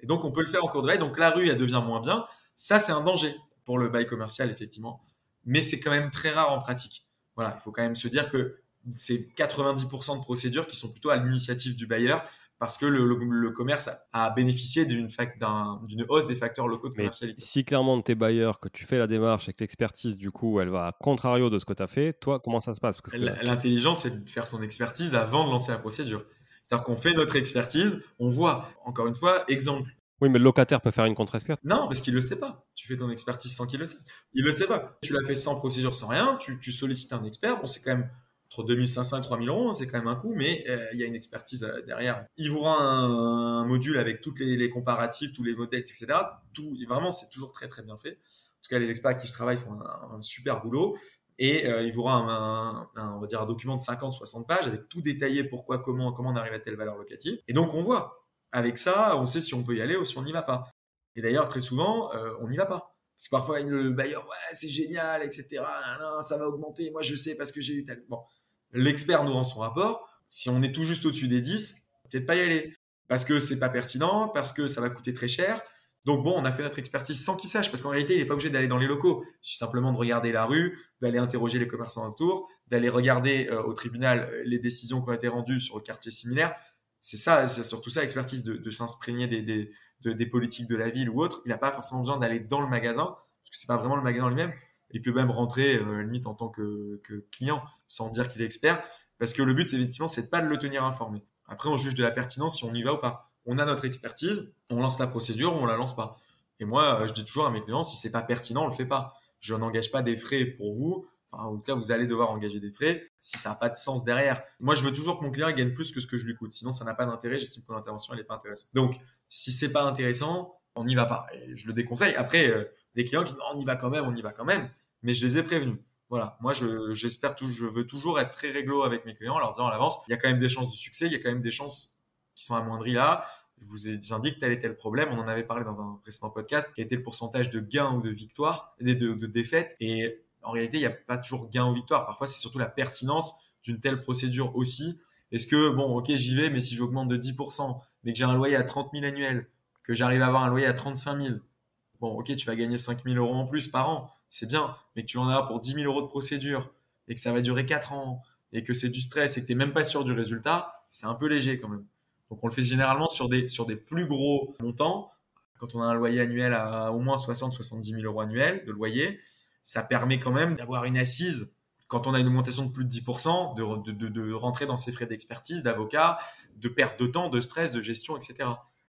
Et donc, on peut le faire en cours de bail. Donc, la rue, elle devient moins bien. Ça, c'est un danger pour le bail commercial, effectivement. Mais c'est quand même très rare en pratique. Voilà, il faut quand même se dire que c'est 90% de procédures qui sont plutôt à l'initiative du bailleur parce que le, commerce a bénéficié d'une hausse des facteurs locaux de commercialité. si clairement tu es bailleur, que tu fais la démarche et que l'expertise, du coup, elle va à contrario de ce que tu as fait, toi, comment ça se passe? L'intelligence, c'est de faire son expertise avant de lancer la procédure. C'est-à-dire qu'on fait notre expertise, on voit, encore une fois, exemple. Oui, mais le locataire peut faire une contre-expertise. Non, parce qu'il ne le sait pas. Tu fais ton expertise sans qu'il le sache. Il ne le sait pas. Tu l'as fait sans procédure, sans rien. Tu, tu sollicites un expert. Bon, c'est quand même entre 2500 et 3000 euros, c'est quand même un coût, mais euh, il y a une expertise euh, derrière. Il vous rend un, module avec tous les, comparatifs, tous les modèles, etc. Tout, vraiment, c'est toujours très très bien fait. En tout cas, les experts avec qui je travaille font un, super boulot. Et euh, il vous rend un, on va dire un document de 50-60 pages avec tout détaillé, pourquoi, comment, comment on arrive à telle valeur locative. Et donc, on voit. Avec ça, on sait si on peut y aller ou si on n'y va pas. Et d'ailleurs, très souvent, on n'y va pas. Parce que parfois, le bailleur, ouais, c'est génial, etc. ça va augmenter. Moi, je sais parce que j'ai eu tel. Bon, l'expert nous rend son rapport. Si on est tout juste au-dessus des 10, peut-être pas y aller. Parce que c'est pas pertinent, parce que ça va coûter très cher. Donc bon, on a fait notre expertise sans qu'il sache, parce qu'en réalité, il n'est pas obligé d'aller dans les locaux. Il suffit simplement de regarder la rue, d'aller interroger les commerçants autour, d'aller regarder euh, au tribunal euh, les décisions qui ont été rendues sur le quartier similaire. C'est ça, c'est surtout ça l'expertise, de, de des, politiques de la ville ou autre. Il n'a pas forcément besoin d'aller dans le magasin, parce que c'est pas vraiment le magasin lui-même il peut même rentrer euh, limite en tant que, client sans dire qu'il est expert parce que le but effectivement c'est pas de le tenir informé. Après on juge de la pertinence si on y va ou pas. On a notre expertise on lance la procédure ou on la lance pas. Et moi euh, je dis toujours à mes clients si c'est pas pertinent on le fait pas. Je n'engage pas des frais pour vous. Enfin en tout cas vous allez devoir engager des frais si ça n'a pas de sens derrière. Moi je veux toujours que mon client gagne plus que ce que je lui coûte. Sinon ça n'a pas d'intérêt. J'estime que l'intervention elle est pas intéressante. Donc si c'est pas intéressant on n'y va pas. Et je le déconseille. Après euh, des clients qui disent on y va quand même on y va quand même mais je les ai prévenus. Voilà, moi j'espère je, je veux toujours être très réglo avec mes clients en leur disant à l'avance, il y a quand même des chances de succès, il y a quand même des chances qui sont amoindries là. Je vous ai indiqué tel et tel problème, on en avait parlé dans un précédent podcast, qui a été le pourcentage de gains ou de victoires, de, de, de défaites? Et en réalité, il n'y a pas toujours gain ou victoire. Parfois, c'est surtout la pertinence d'une telle procédure aussi. Est-ce que, bon, ok, j'y vais, mais si j'augmente de 10%, mais que j'ai un loyer à 30 000 annuels, que j'arrive à avoir un loyer à 35 000, bon, ok, tu vas gagner 5 000 euros en plus par an c'est bien, mais que tu en as pour 10 000 euros de procédure et que ça va durer 4 ans et que c'est du stress et que tu n'es même pas sûr du résultat, c'est un peu léger quand même. Donc on le fait généralement sur des, sur des plus gros montants. Quand on a un loyer annuel à au moins 60-70 000 euros annuels de loyer, ça permet quand même d'avoir une assise quand on a une augmentation de plus de 10%, de, de, de, rentrer dans ses frais d'expertise, d'avocat, de perte de temps, de stress, de gestion, etc.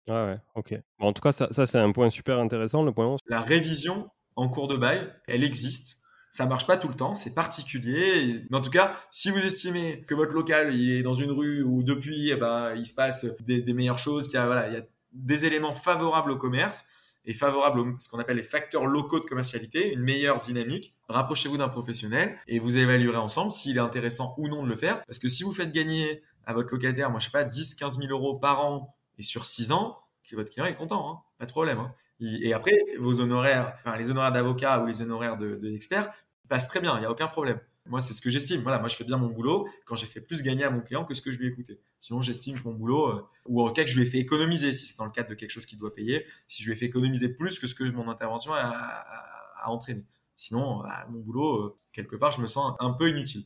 Ouais, ouais, ok. en tout cas, ça, ça c'est un point super intéressant, le point 11. La révision en cours de bail, elle existe. Ça marche pas tout le temps, c'est particulier. Mais en tout cas, si vous estimez que votre local il est dans une rue où depuis, eh ben, il se passe des, meilleures choses, qu'il y a, voilà, il y a des éléments favorables au commerce et favorables à ce qu'on appelle les facteurs locaux de commercialité, une meilleure dynamique, rapprochez-vous d'un professionnel et vous évaluerez ensemble s'il est intéressant ou non de le faire. Parce que si vous faites gagner à votre locataire, moi je sais pas, 10, 15 000 euros par an et sur 6 ans, votre client est content, hein, pas de problème. Hein. Et après, vos honoraires, les honoraires d'avocat ou les honoraires d'expert de, passent très bien, il n'y a aucun problème. Moi, c'est ce que j'estime. Voilà, moi, je fais bien mon boulot quand j'ai fait plus gagner à mon client que ce que je lui ai coûté. Sinon, j'estime que mon boulot, euh, ou en cas que je lui ai fait économiser, si c'est dans le cadre de quelque chose qu'il doit payer, si je lui ai fait économiser plus que ce que mon intervention a, entraîné. Sinon, bah, mon boulot, euh, quelque part, je me sens un peu inutile.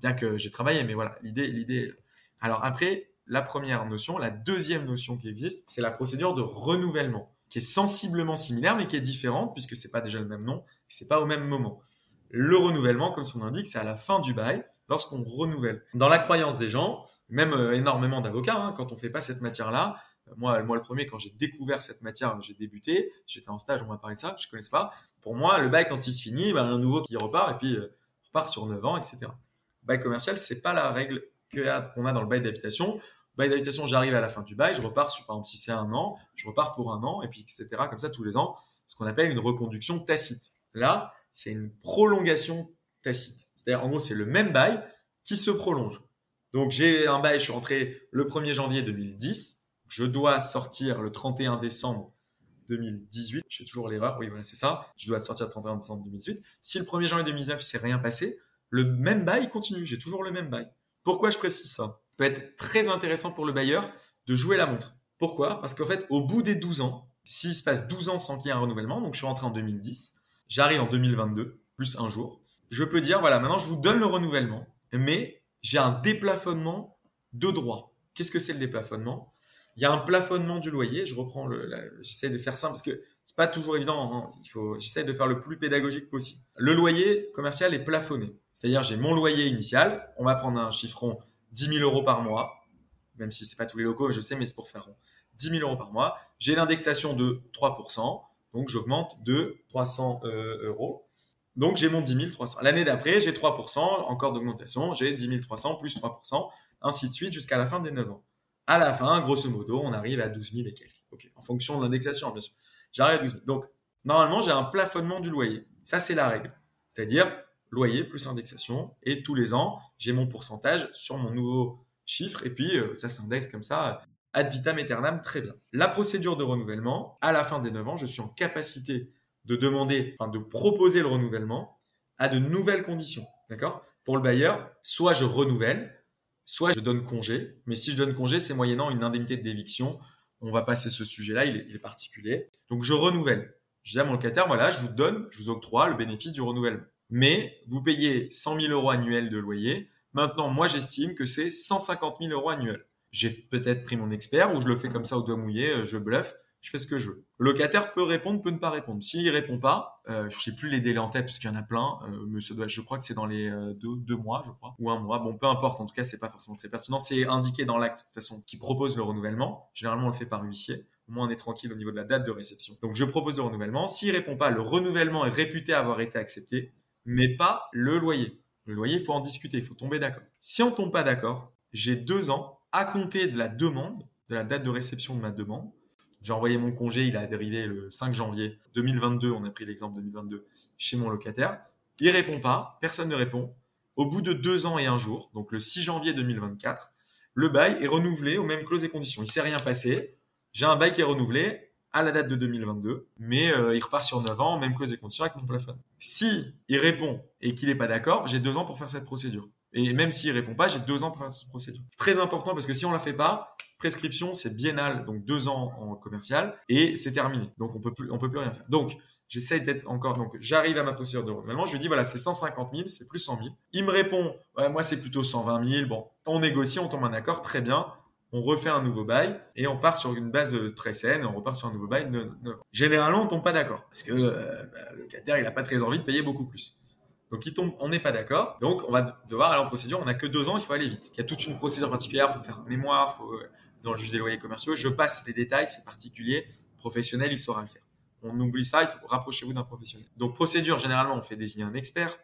Bien que j'ai travaillé, mais voilà, l'idée, l'idée. Alors après, la première notion. La deuxième notion qui existe, c'est la procédure de renouvellement, qui est sensiblement similaire, mais qui est différente, puisque ce n'est pas déjà le même nom, c'est pas au même moment. Le renouvellement, comme son nom l'indique, c'est à la fin du bail, lorsqu'on renouvelle. Dans la croyance des gens, même euh, énormément d'avocats, hein, quand on ne fait pas cette matière-là, euh, moi, moi, le premier, quand j'ai découvert cette matière, j'ai débuté, j'étais en stage, on m'a parlé de ça, je ne connaissais pas. Pour moi, le bail, quand il se finit, ben, un nouveau qui repart, et puis euh, repart sur 9 ans, etc. bail commercial, c'est pas la règle qu'on a dans le bail d'habitation bail d'habitation, j'arrive à la fin du bail, je repars, sur, par exemple, si c'est un an, je repars pour un an, et puis etc. Comme ça, tous les ans, ce qu'on appelle une reconduction tacite. Là, c'est une prolongation tacite. C'est-à-dire, en gros, c'est le même bail qui se prolonge. Donc, j'ai un bail, je suis rentré le 1er janvier 2010, je dois sortir le 31 décembre 2018. J'ai toujours l'erreur, oui, voilà, c'est ça. Je dois sortir le 31 décembre 2018. Si le 1er janvier 2019, c'est rien passé, le même bail continue. J'ai toujours le même bail. Pourquoi je précise ça? Peut être très intéressant pour le bailleur de jouer la montre. Pourquoi? Parce qu'en fait, au bout des 12 ans, s'il se passe 12 ans sans qu'il y ait un renouvellement, donc je suis rentré en 2010, j'arrive en 2022, plus un jour, je peux dire, voilà, maintenant je vous donne le renouvellement, mais j'ai un déplafonnement de droit. Qu'est-ce que c'est le déplafonnement? Il y a un plafonnement du loyer, je reprends j'essaie de faire simple parce que c'est pas toujours évident, hein. j'essaie de faire le plus pédagogique possible. Le loyer commercial est plafonné, c'est-à-dire j'ai mon loyer initial, on va prendre un chiffron 10 000 euros par mois, même si c'est pas tous les locaux, je sais, mais c'est pour faire rond. 10 000 euros par mois. J'ai l'indexation de 3%, donc j'augmente de 300 euh, euros. Donc j'ai mon 10 300. L'année d'après, j'ai 3%, encore d'augmentation, j'ai 10 300 plus 3%, ainsi de suite jusqu'à la fin des 9 ans. À la fin, grosso modo, on arrive à 12 000 et quelques. en fonction de l'indexation, bien sûr. J'arrive à 12 000. Donc, normalement, j'ai un plafonnement du loyer. Ça, c'est la règle. C'est-à-dire, loyer plus indexation. Et tous les ans, j'ai mon pourcentage sur mon nouveau chiffre. Et puis, euh, ça s'indexe comme ça, ad vitam aeternam, très bien. La procédure de renouvellement, à la fin des 9 ans, je suis en capacité de demander, enfin de proposer le renouvellement à de nouvelles conditions. D'accord? Pour le bailleur, soit je renouvelle, soit je donne congé. Mais si je donne congé, c'est moyennant une indemnité d'éviction. On va passer ce sujet-là, il, est particulier. Donc je renouvelle. Je dis à mon locataire, voilà, je vous donne, je vous octroie le bénéfice du renouvellement mais vous payez 100 000 euros annuels de loyer. Maintenant, moi, j'estime que c'est 150 000 euros annuels. J'ai peut-être pris mon expert ou je le fais comme ça au doigt mouillé, euh, je bluffe, je fais ce que je veux. Le locataire peut répondre, peut ne pas répondre. S'il répond pas, euh, je sais plus les délais en tête parce qu'il y en a plein. Euh, monsieur je crois que c'est dans les euh, deux, mois, je crois, ou un mois. Bon, peu importe. En tout cas, c'est pas forcément très pertinent. C'est indiqué dans l'acte de toute façon qui propose le renouvellement. Généralement, on le fait par huissier. Au moins, on est tranquille au niveau de la date de réception. Donc, je propose le renouvellement. S'il répond pas, le renouvellement est réputé avoir été accepté mais pas le loyer. Le loyer, il faut en discuter, il faut tomber d'accord. Si on ne tombe pas d'accord, j'ai deux ans à compter de la demande, de la date de réception de ma demande. J'ai envoyé mon congé, il a dérivé le 5 janvier 2022, on a pris l'exemple 2022, chez mon locataire. Il répond pas, personne ne répond. Au bout de deux ans et un jour, donc le 6 janvier 2024, le bail est renouvelé aux mêmes clauses et conditions. Il s'est rien passé. J'ai un bail qui est renouvelé à la date de 2022, mais euh, il repart sur 9 ans, même cause et conditions avec mon plafond. Si il répond et qu'il n'est pas d'accord, j'ai deux ans pour faire cette procédure. Et même s'il répond pas, j'ai deux ans pour faire cette procédure. Très important parce que si on la fait pas, prescription, c'est biennal, donc deux ans en commercial, et c'est terminé. Donc on peut plus, on peut plus rien faire. Donc j'essaie d'être encore. Donc j'arrive à ma procédure de renouvellement, je lui dis voilà, c'est 150 000, c'est plus 100 000. Il me répond, moi c'est plutôt 120 000. Bon, on négocie, on tombe un accord, très bien. On refait un nouveau bail et on part sur une base très saine on repart sur un nouveau bail. Généralement, on tombe pas d'accord parce que euh, bah, le locataire, il a pas très envie de payer beaucoup plus. Donc on n'est pas d'accord. Donc on va devoir aller en procédure. On n'a que deux ans, il faut aller vite. Il y a toute une procédure particulière, il faut faire mémoire, euh, dans le juge des loyers commerciaux. Je passe les détails, c'est particulier, professionnel, il saura le faire. On oublie ça, il faut rapprochez-vous d'un professionnel. Donc procédure, généralement, on fait désigner un expert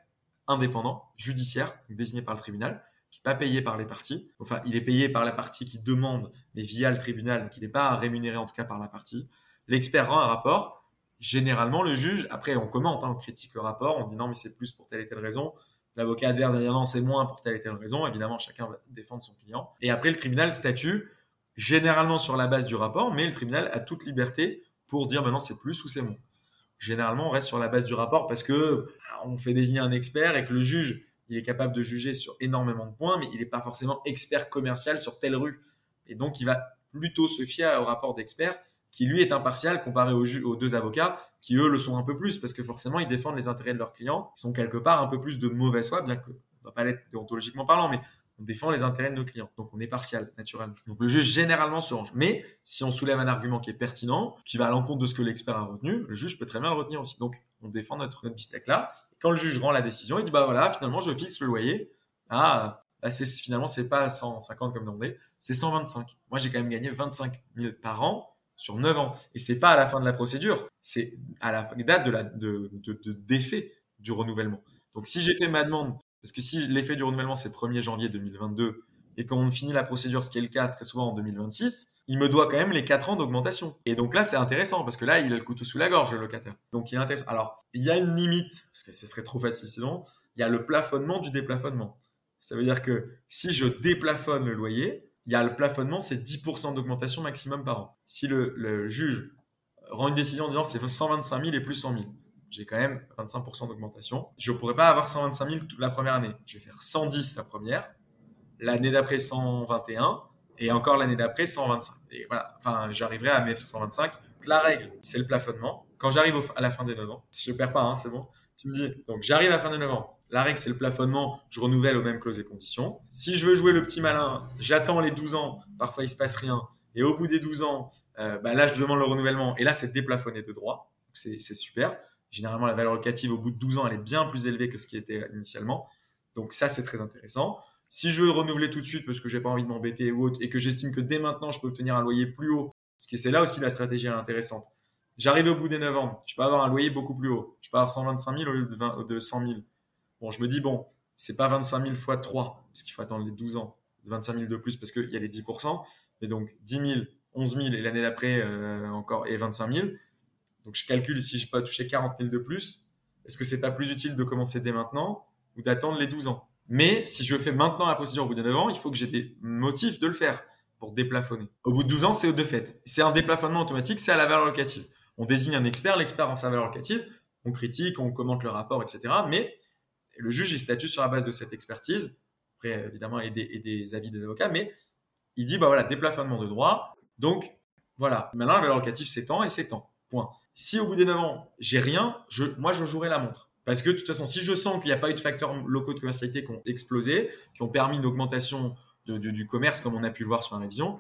indépendant, judiciaire, désigné par le tribunal, qui n'est pas payé par les parties. Enfin, il est payé par la partie qui demande, mais via le tribunal, donc il n'est pas rémunéré en tout cas par la partie. L'expert rend un rapport. Généralement, le juge, après on commente, hein, on critique le rapport, on dit non mais c'est plus pour telle et telle raison. L'avocat adverse dit non c'est moins pour telle et telle raison. Évidemment, chacun va défendre son client. Et après, le tribunal statue généralement sur la base du rapport, mais le tribunal a toute liberté pour dire maintenant c'est plus ou c'est moins. Généralement, on reste sur la base du rapport parce que on fait désigner un expert et que le juge, il est capable de juger sur énormément de points, mais il n'est pas forcément expert commercial sur telle rue. Et donc, il va plutôt se fier au rapport d'expert qui lui est impartial comparé aux, deux avocats qui eux le sont un peu plus parce que forcément ils défendent les intérêts de leurs clients, ils sont quelque part un peu plus de mauvaise foi, bien que on ne doit pas l'être déontologiquement parlant, mais on défend les intérêts de nos clients. Donc on est partial, naturellement. Donc le juge généralement se range. Mais si on soulève un argument qui est pertinent, qui va à l'encontre de ce que l'expert a retenu, le juge peut très bien le retenir aussi. Donc on défend notre, notre bistec là. quand le juge rend la décision, il dit bah voilà, finalement je fixe le loyer à bah, c'est finalement c'est pas 150 comme demandé, c'est 125. Moi j'ai quand même gagné 25 000 par an sur 9 ans. Et c'est pas à la fin de la procédure, c'est à la date de la de, de, d'effet du renouvellement. Donc si j'ai fait ma demande parce que si l'effet du renouvellement, c'est 1er janvier 2022, et quand on finit la procédure, ce qui est le cas très souvent en 2026, il me doit quand même les 4 ans d'augmentation. Et donc là, c'est intéressant, parce que là, il a le couteau sous la gorge, le locataire. Donc il est intéressant. Alors, il y a une limite, parce que ce serait trop facile sinon, il y a le plafonnement du déplafonnement. Ça veut dire que si je déplafonne le loyer, il y a le plafonnement, c'est 10% d'augmentation maximum par an. Si le, juge rend une décision en disant c'est 125 000 et plus 100 000, j'ai quand même 25% d'augmentation. Je ne pourrais pas avoir 125 000 toute la première année. Je vais faire 110 la première, l'année d'après 121 et encore l'année d'après 125. Et voilà, enfin, j'arriverai à mes 125. La règle, c'est le plafonnement. Quand j'arrive à la fin des 9 ans, si je perds pas, hein, c'est bon. Tu me dis, donc j'arrive à la fin des 9 ans. La règle, c'est le plafonnement. Je renouvelle aux mêmes clauses et conditions. Si je veux jouer le petit malin, j'attends les 12 ans. Parfois, il se passe rien. Et au bout des 12 ans, euh, bah là, je demande le renouvellement. Et là, c'est déplafonné de droit. C'est super. Généralement, la valeur locative au bout de 12 ans, elle est bien plus élevée que ce qui était initialement. Donc ça, c'est très intéressant. Si je veux renouveler tout de suite parce que j'ai pas envie de m'embêter ou autre, et que j'estime que dès maintenant, je peux obtenir un loyer plus haut, parce que c'est là aussi la stratégie intéressante. J'arrive au bout des 9 ans, je peux avoir un loyer beaucoup plus haut. Je peux avoir 125 000 au lieu de, de 100 000. Bon, je me dis, bon, c'est pas 25 000 fois 3, parce qu'il faut attendre les 12 ans. 25 000 de plus parce qu'il y a les 10%. Mais donc 10 000, 11 000 et l'année d'après euh, encore et 25 000. Donc je calcule si je peux toucher 40 000 de plus, est-ce que c'est pas plus utile de commencer dès maintenant ou d'attendre les 12 ans? Mais si je fais maintenant la procédure au bout de 9 ans, il faut que j'ai des motifs de le faire pour déplafonner. Au bout de 12 ans, c'est de fait. C'est un déplafonnement automatique, c'est à la valeur locative. On désigne un expert, l'expert en sa valeur locative, on critique, on commente le rapport, etc. Mais le juge, il statue sur la base de cette expertise, après évidemment et des, et avis des avocats, mais il dit, bah voilà, déplafonnement de droit. Donc voilà, maintenant la valeur locative s'étend et s'étend. Point. Si au bout des 9 ans, j'ai rien, moi, je jouerai la montre. Parce que de toute façon, si je sens qu'il n'y a pas eu de facteurs locaux de commercialité qui ont explosé, qui ont permis une augmentation du commerce, comme on a pu le voir sur la révision,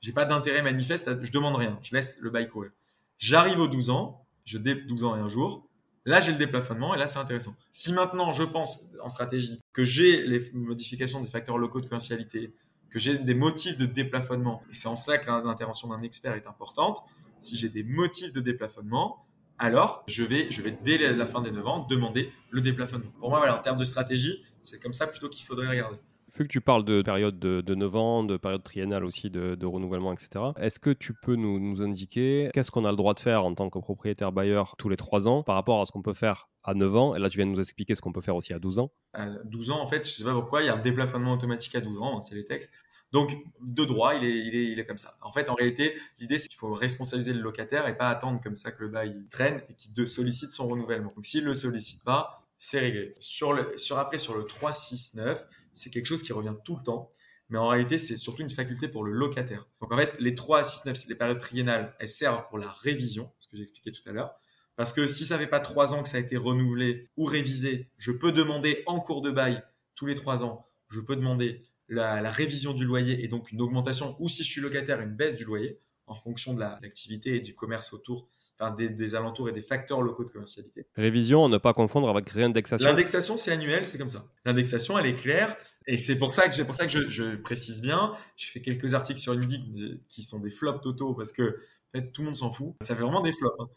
j'ai pas d'intérêt manifeste, je demande rien, je laisse le bail courir. J'arrive aux 12 ans, je dé 12 ans et un jour, là j'ai le déplafonnement et là c'est intéressant. Si maintenant je pense en stratégie que j'ai les modifications des facteurs locaux de commercialité, que j'ai des motifs de déplafonnement, et c'est en cela que l'intervention d'un expert est importante, si j'ai des motifs de déplafonnement, alors je vais, je dès la fin des 9 ans demander le déplafonnement. Pour moi, en termes de stratégie, c'est comme ça plutôt qu'il faudrait regarder. Vu que tu parles de période de, de 9 ans, de période triennale aussi, de, renouvellement, etc., est-ce que tu peux nous, indiquer qu'est-ce qu'on a le droit de faire en tant que propriétaire bailleur tous les 3 ans par rapport à ce qu'on peut faire à 9 ans? Et là, tu viens de nous expliquer ce qu'on peut faire aussi à 12 ans. À 12 ans, en fait, je ne sais pas pourquoi, il y a un déplafonnement automatique à 12 ans, hein, c'est les textes. Donc, de droit, il est, comme ça. En fait, en réalité, l'idée, c'est qu'il faut responsabiliser le locataire et pas attendre comme ça que le bail traîne et qu'il sollicite son renouvellement. Donc, s'il ne le sollicite pas, c'est réglé. Sur sur après, sur le 369, c'est quelque chose qui revient tout le temps. mais en réalité, c'est surtout une faculté pour le locataire. Donc en fait, les 3, 6, 9, les périodes triennales, elles servent pour la révision, ce que j'ai expliqué tout à l'heure. Parce que si ça fait pas 3 ans que ça a été renouvelé ou révisé, je peux demander en cours de bail, tous les 3 ans, je peux demander la, révision du loyer et donc une augmentation, ou si je suis locataire, une baisse du loyer, en fonction de l'activité et du commerce autour enfin, des, alentours et des facteurs locaux de commercialité. Révision, ne pas confondre avec réindexation. L'indexation, c'est annuel, c'est comme ça. L'indexation, elle est claire, et c'est pour ça que, pour ça que je, je précise bien. J'ai fait quelques articles sur Ludic qui sont des flops totaux parce que en fait, tout le monde s'en fout. Ça fait vraiment des flops. Hein.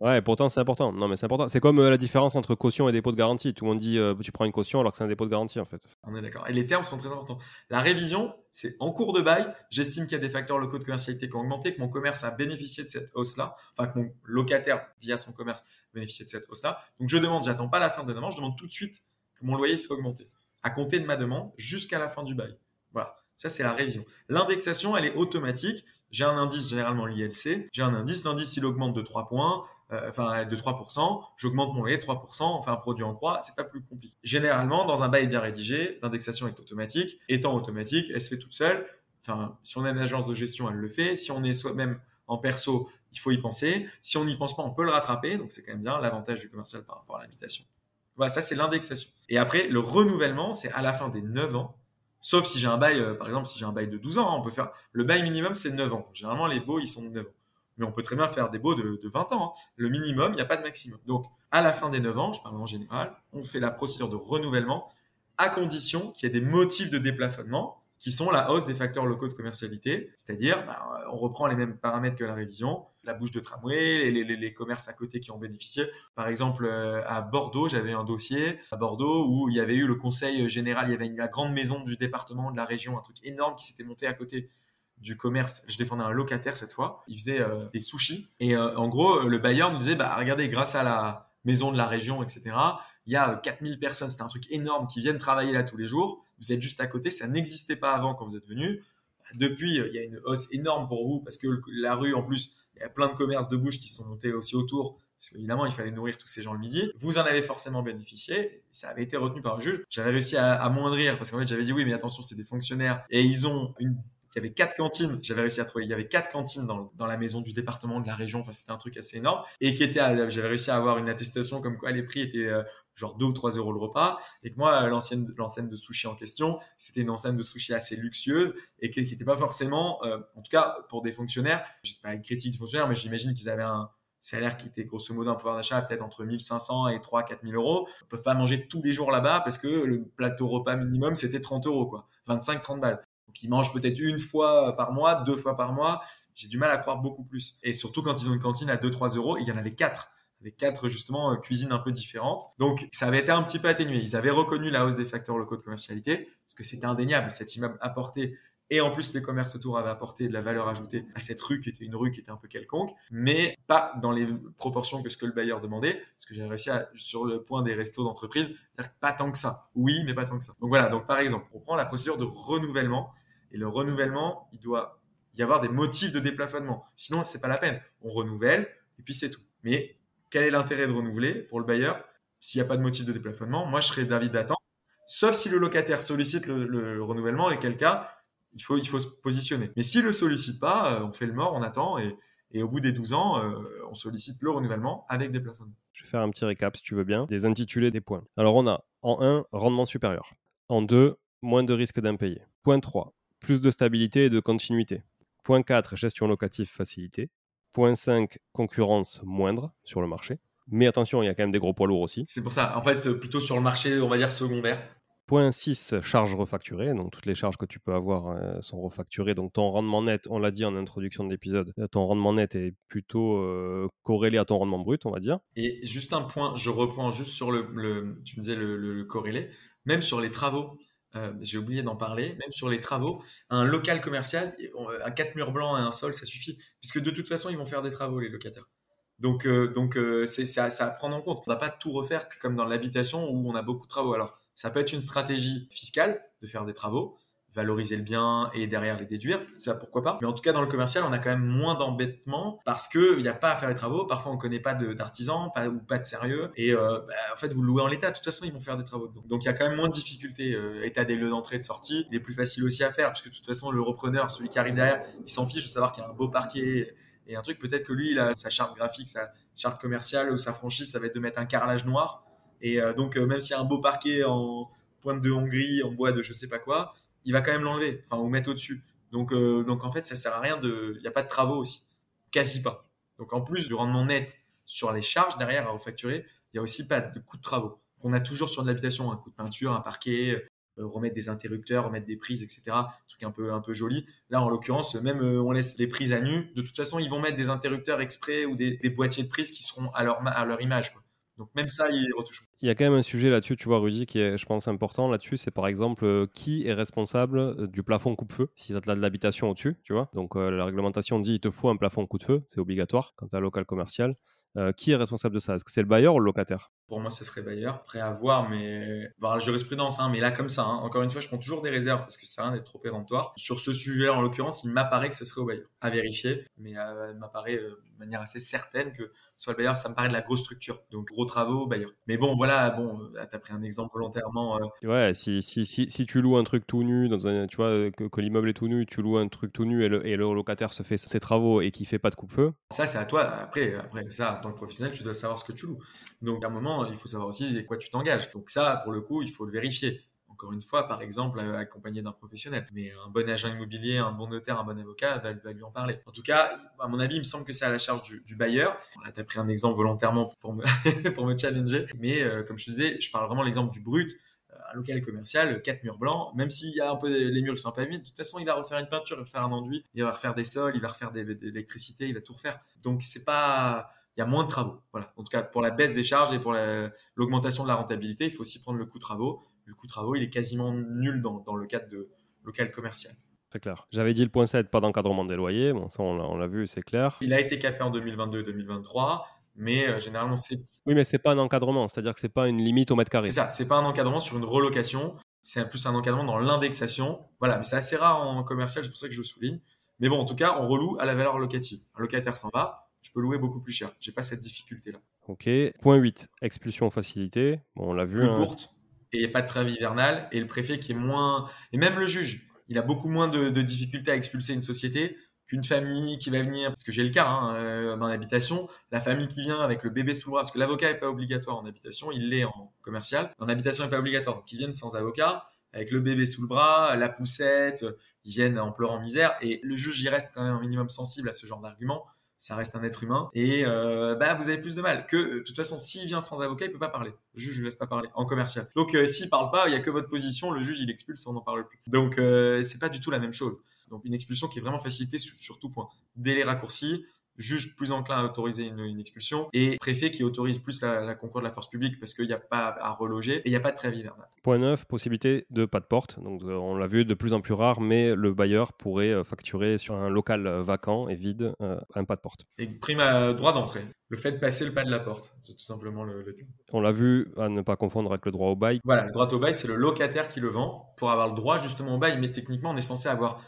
Ouais, pourtant c'est important. Non, c'est important. C'est comme euh, la différence entre caution et dépôt de garantie. Tout le monde dit euh, tu prends une caution alors que c'est un dépôt de garantie en fait. On est d'accord. Et les termes sont très importants. La révision, c'est en cours de bail. J'estime qu'il y a des facteurs locaux de commercialité qui ont augmenté, que mon commerce a bénéficié de cette hausse-là, enfin que mon locataire via son commerce bénéficié de cette hausse-là. Donc je demande, j'attends pas la fin de la demande, je demande tout de suite que mon loyer soit augmenté à compter de ma demande jusqu'à la fin du bail. Voilà. Ça, c'est la révision. L'indexation, elle est automatique. J'ai un indice, généralement l'ILC. J'ai un indice. L'indice, il augmente de 3 points, euh, enfin de 3%. J'augmente mon de 3%. On fait un produit en croix. C'est pas plus compliqué. Généralement, dans un bail bien rédigé, l'indexation est automatique. Étant automatique, elle se fait toute seule. Enfin, si on a une agence de gestion, elle le fait. Si on est soi-même en perso, il faut y penser. Si on n'y pense pas, on peut le rattraper. Donc, c'est quand même bien l'avantage du commercial par rapport à l'habitation. Voilà, ça, c'est l'indexation. Et après, le renouvellement, c'est à la fin des 9 ans Sauf si j'ai un bail, euh, par exemple, si j'ai un bail de 12 ans, hein, on peut faire. Le bail minimum, c'est 9 ans. Généralement, les baux, ils sont de 9 ans. Mais on peut très bien faire des baux de, 20 ans. Hein. Le minimum, il n'y a pas de maximum. Donc, à la fin des 9 ans, je parle en général, on fait la procédure de renouvellement à condition qu'il y ait des motifs de déplafonnement qui sont la hausse des facteurs locaux de commercialité, c'est-à-dire bah, on reprend les mêmes paramètres que la révision, la bouche de tramway, les, les, commerces à côté qui ont bénéficié. Par exemple, euh, à Bordeaux, j'avais un dossier à Bordeaux où il y avait eu le conseil général, il y avait la grande maison du département, de la région, un truc énorme qui s'était monté à côté du commerce. Je défendais un locataire cette fois. Il faisait euh, des sushis. Et euh, en gros, le bailleur nous disait, bah, regardez, grâce à la maison de la région, etc., il y a 4000 personnes, c'était un truc énorme, qui viennent travailler là tous les jours. Vous êtes juste à côté, ça n'existait pas avant quand vous êtes venu. Depuis, il y a une hausse énorme pour vous parce que la rue, en plus, il y a plein de commerces de bouche qui sont montés aussi autour. Parce qu'évidemment, il fallait nourrir tous ces gens le midi. Vous en avez forcément bénéficié. Ça avait été retenu par le juge. J'avais réussi à, à moindrir parce qu'en fait, j'avais dit oui, mais attention, c'est des fonctionnaires et ils ont une il y avait quatre cantines. J'avais réussi à trouver. Il y avait quatre cantines dans, dans la maison du département, de la région. Enfin, c'était un truc assez énorme. Et qui était, j'avais réussi à avoir une attestation comme quoi les prix étaient euh, genre 2 ou 3 euros le repas. Et que moi, l'ancienne, l'enseigne de sushi en question, c'était une enseigne de sushi assez luxueuse et qui n'était pas forcément, euh, en tout cas, pour des fonctionnaires, je sais pas une critique de fonctionnaires, mais j'imagine qu'ils avaient un, salaire qui était grosso modo un pouvoir d'achat peut-être entre 1500 et 3 4000 euros. On peut pas manger tous les jours là-bas parce que le plateau repas minimum c'était 30 euros quoi, 25 30 balles. Donc ils mangent peut-être une fois par mois, deux fois par mois. J'ai du mal à croire beaucoup plus. Et surtout quand ils ont une cantine à 2-3 euros, il y en avait quatre avec quatre justement euh, cuisines un peu différentes. Donc ça avait été un petit peu atténué. Ils avaient reconnu la hausse des facteurs locaux de commercialité parce que c'était indéniable. Cet immeuble apportait et en plus les commerces autour avaient apporté de la valeur ajoutée à cette rue qui était une rue qui était un peu quelconque, mais pas dans les proportions que ce que le bailleur demandait, parce que j'ai réussi à, sur le point des restos d'entreprise, dire pas tant que ça. Oui, mais pas tant que ça. Donc voilà. Donc par exemple, on prend la procédure de renouvellement et le renouvellement, il doit y avoir des motifs de déplafonnement. Sinon, c'est pas la peine. On renouvelle et puis c'est tout. Mais quel est l'intérêt de renouveler pour le bailleur s'il n'y a pas de motif de déplafonnement? Moi, je serais d'avis d'attendre, sauf si le locataire sollicite le, renouvellement et quel cas, il faut, il faut se positionner. Mais s'il ne le sollicite pas, euh, on fait le mort, on attend et, au bout des 12 ans, euh, on sollicite le renouvellement avec des plafonnements. Je vais faire un petit récap, si tu veux bien, des intitulés des points. Alors, on a en 1, rendement supérieur. En 2, moins de risque d'impayé. Point 3, plus de stabilité et de continuité. Point 4, gestion locative facilitée. Point 5, concurrence moindre sur le marché. Mais attention, il y a quand même des gros poids lourds aussi. C'est pour ça, en fait, plutôt sur le marché, on va dire secondaire. Point 6, charges refacturées. Donc toutes les charges que tu peux avoir euh, sont refacturées. Donc ton rendement net, on l'a dit en introduction de l'épisode, euh, ton rendement net est plutôt euh, corrélé à ton rendement brut, on va dire. Et juste un point, je reprends juste sur le, tu me disais le corrélé, même sur les travaux. Euh, j'ai oublié d'en parler, même sur les travaux, un local commercial, un quatre murs blancs et un sol, ça suffit, puisque de toute façon, ils vont faire des travaux, les locataires. Donc, euh, euh, c'est à, à, prendre en compte. On ne va pas tout refaire comme dans l'habitation où on a beaucoup de travaux. Alors, ça peut être une stratégie fiscale de faire des travaux, valoriser le bien et derrière les déduire, ça pourquoi pas. Mais en tout cas, dans le commercial, on a quand même moins d'embêtement parce qu'il n'y a pas à faire les travaux. Parfois, on ne connaît pas d'artisans ou pas de sérieux. Et euh, bah, en fait, vous louez en l'état. De toute façon, ils vont faire des travaux dedans. Donc, il y a quand même moins de difficultés. Euh, état des lieux d'entrée et de sortie, il est plus facile aussi à faire parce que de toute façon, le repreneur, celui qui arrive derrière, il s'en fiche de savoir qu'il y a un beau parquet et un truc. Peut-être que lui, il a sa charte graphique, sa charte commerciale ou sa franchise, ça va être de mettre un carrelage noir. Et euh, donc, même s'il y a un beau parquet en pointe de Hongrie, en bois de je sais pas quoi, il va quand même l'enlever, enfin, ou mettre au-dessus. Donc, euh, en fait, ça sert à rien de. Il n'y a pas de travaux aussi. Quasi pas. Donc, en plus du rendement net sur les charges derrière à refacturer, il n'y a aussi pas de coût de travaux. On a toujours sur de l'habitation un coût de peinture, un parquet, euh, remettre des interrupteurs, remettre des prises, etc. Un truc un peu, joli. Là, en l'occurrence, même euh, on laisse les prises à nu. De toute façon, ils vont mettre des interrupteurs exprès ou des, boîtiers de prises qui seront à leur, à leur image. Donc même ça, il y a quand même un sujet là-dessus, tu vois, Rudy, qui est, je pense, important là-dessus. C'est par exemple euh, qui est responsable euh, du plafond coupe-feu si tu as de l'habitation au-dessus, tu vois. Donc euh, la réglementation dit il te faut un plafond coup-de-feu, c'est obligatoire quand tu as un local commercial. qui est responsable de ça? Est-ce que c'est le bailleur ou le locataire? Pour moi, ce serait bailleur. Prêt à voir, mais voir la jurisprudence. Hein, mais là, comme ça, hein, encore une fois, je prends toujours des réserves parce que ça rien d'être trop péremptoire. Sur ce sujet, en l'occurrence, il m'apparaît que ce serait au bailleur. À vérifier, mais il m'apparaît de manière assez certaine que soit le bailleur, ça me paraît de la grosse structure. Donc gros travaux, bailleur. Mais bon, voilà, bon, tu as pris un exemple volontairement. Euh. Ouais, si, si, si, si, tu loues un truc tout nu, dans un, tu vois, euh, que, l'immeuble est tout nu, tu loues un truc tout nu et le, et le locataire se fait ses travaux et qui fait pas de coupe-feu. Ça, c'est à toi. Après, après, ça, en tant que professionnel, tu dois savoir ce que tu loues. Donc à un moment, il faut savoir aussi quoi tu t'engages. Donc ça, pour le coup, il faut le vérifier encore une fois, par exemple, euh, accompagné d'un professionnel. Mais un bon agent immobilier, un bon notaire, un bon avocat va, lui en parler. En tout cas, à mon avis, il me semble que c'est à la charge du, bailleur. Là, tu as pris un exemple volontairement pour me, challenger. Mais euh, comme je te disais, je parle vraiment l'exemple du brut. Euh, un local commercial, quatre murs blancs, même s'il y a un peu les murs qui sont pas vides, de toute façon, il va refaire une peinture, il va refaire un enduit, il va refaire des sols, il va refaire de l'électricité, il va tout refaire. Donc, c'est pas il y a moins de travaux. Voilà. En tout cas, pour la baisse des charges et pour l'augmentation de la rentabilité, il faut aussi prendre le coût de travaux le coût de travaux, il est quasiment nul dans, dans le cadre de local commercial. Très clair. J'avais dit le point 7, pas d'encadrement des loyers. Bon, ça, on l'a vu, c'est clair. Il a été capé en 2022-2023, mais euh, généralement, c'est. Oui, mais c'est pas un encadrement, c'est-à-dire que c'est pas une limite au mètre carré. C'est ça, c'est pas un encadrement sur une relocation, c'est plus un encadrement dans l'indexation. Voilà, mais c'est assez rare en commercial, c'est pour ça que je le souligne. Mais bon, en tout cas, on reloue à la valeur locative. Un locataire s'en va, je peux louer beaucoup plus cher. J'ai pas cette difficulté-là. Ok. Point 8, expulsion facilitée. Bon, on l'a vu. Plus hein. courte et il n'y a pas de trêve hivernale, et le préfet qui est moins, et même le juge, il a beaucoup moins de, difficultés à expulser une société qu'une famille qui va venir, parce que j'ai le cas hein, euh, dans l'habitation, la famille qui vient avec le bébé sous le bras, parce que l'avocat n'est pas obligatoire en habitation, il l'est en commercial, dans l'habitation n'est pas obligatoire, donc ils viennent sans avocat, avec le bébé sous le bras, la poussette, ils viennent en pleurant misère, et le juge il reste quand même un minimum sensible à ce genre d'argument, ça reste un être humain. Et euh, bah vous avez plus de mal que euh, de toute façon s'il vient sans avocat il peut pas parler. Le juge ne laisse pas parler en commercial. Donc euh, s'il parle pas il y a que votre position le juge il expulse on n'en parle plus. Donc c'est pas du tout la même chose. Donc une expulsion qui est vraiment facilitée sur, sur tout point. Délai raccourci juge plus enclin à autoriser une, expulsion et préfet qui autorise plus la, concours de la force publique parce qu'il n'y a pas à reloger et il n'y a pas de trêve hivernale. Point 9, possibilité de pas de porte. Donc euh, on l'a vu de plus en plus rare, mais le bailleur pourrait euh, facturer sur un local euh, vacant et vide un pas de porte. Et prime à droit d'entrée. Le fait de passer le pas de la porte, c'est tout simplement le, le On l'a vu à ne pas confondre avec le droit au bail. Voilà, le droit au bail, c'est le locataire qui le vend pour avoir le droit justement au bail, mais techniquement on est censé avoir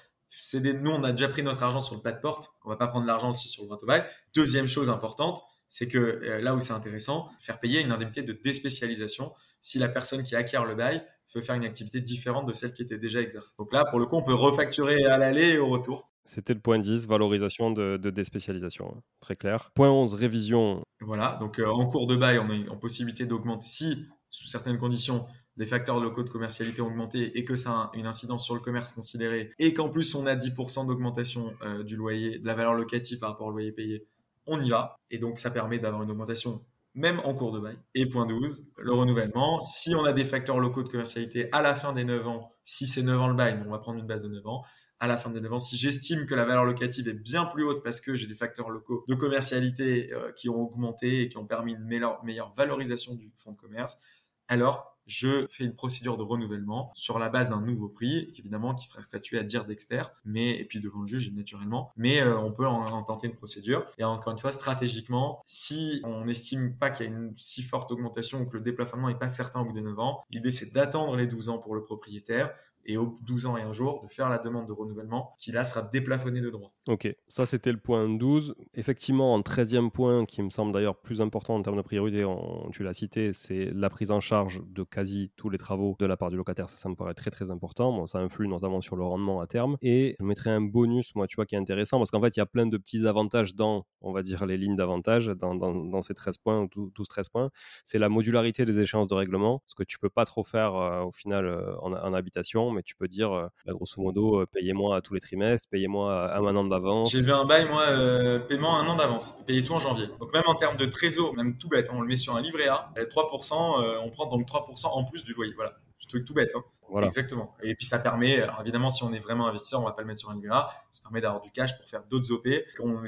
nous, on a déjà pris notre argent sur le pas de porte. On va pas prendre l'argent aussi sur le droit au bail. Deuxième chose importante, c'est que euh, là où c'est intéressant, faire payer une indemnité de déspécialisation si la personne qui acquiert le bail veut faire une activité différente de celle qui était déjà exercée. Donc là, pour le coup, on peut refacturer à l'aller et au retour. C'était le point 10, valorisation de, déspécialisation. Hein. Très clair. Point 11, révision. Voilà, donc euh, en cours de bail, on a en possibilité d'augmenter, si, sous certaines conditions, les facteurs locaux de commercialité ont augmenté et que ça a une incidence sur le commerce considéré, et qu'en plus on a 10% d'augmentation euh, du loyer, de la valeur locative par rapport au loyer payé, on y va. Et donc ça permet d'avoir une augmentation même en cours de bail. Et point 12, le renouvellement. Si on a des facteurs locaux de commercialité à la fin des 9 ans, si c'est 9 ans le bail, on va prendre une base de 9 ans, à la fin des 9 ans, si j'estime que la valeur locative est bien plus haute parce que j'ai des facteurs locaux de commercialité euh, qui ont augmenté et qui ont permis une meilleure valorisation du fonds de commerce, alors je fais une procédure de renouvellement sur la base d'un nouveau prix, évidemment qui sera statué à dire d'expert, mais et puis devant le juge naturellement. Mais euh, on peut en, tenter une procédure. Et encore une fois, stratégiquement, si on n'estime pas qu'il y a une si forte augmentation ou que le déplafonnement n'est pas certain au bout des 9 ans, l'idée c'est d'attendre les 12 ans pour le propriétaire et au 12 ans et un jour de faire la demande de renouvellement qui là sera déplafonné de droit. Ok, ça c'était le point 12. Effectivement, en 13e point, qui me semble d'ailleurs plus important en termes de priorité, tu l'as cité, c'est la prise en charge de quasi tous les travaux de la part du locataire. Ça, me paraît très très important. Bon, ça influe notamment sur le rendement à terme. Et je mettrais un bonus, moi, tu vois, qui est intéressant parce qu'en fait, il y a plein de petits avantages dans, on va dire, les lignes d'avantage, dans, ces 13 points ou 12-13 points. C'est la modularité des échéances de règlement, ce que tu peux pas trop faire euh, au final euh, en, habitation, mais tu peux dire, euh, bah, grosso modo, payez-moi à tous les trimestres, payez-moi à un an d'avance. J'ai vu un bail, moi, paiement un an d'avance, payez tout en janvier. Donc même en termes de trésor, même tout bête, hein, on le met sur un livret A, 3%, on prend donc 3% en plus du loyer. Voilà, un truc tout bête. Hein. Voilà. Exactement. Et puis ça permet, alors évidemment, si on est vraiment investisseur, on va pas le mettre sur un livret A. Ça permet d'avoir du cash pour faire d'autres OP.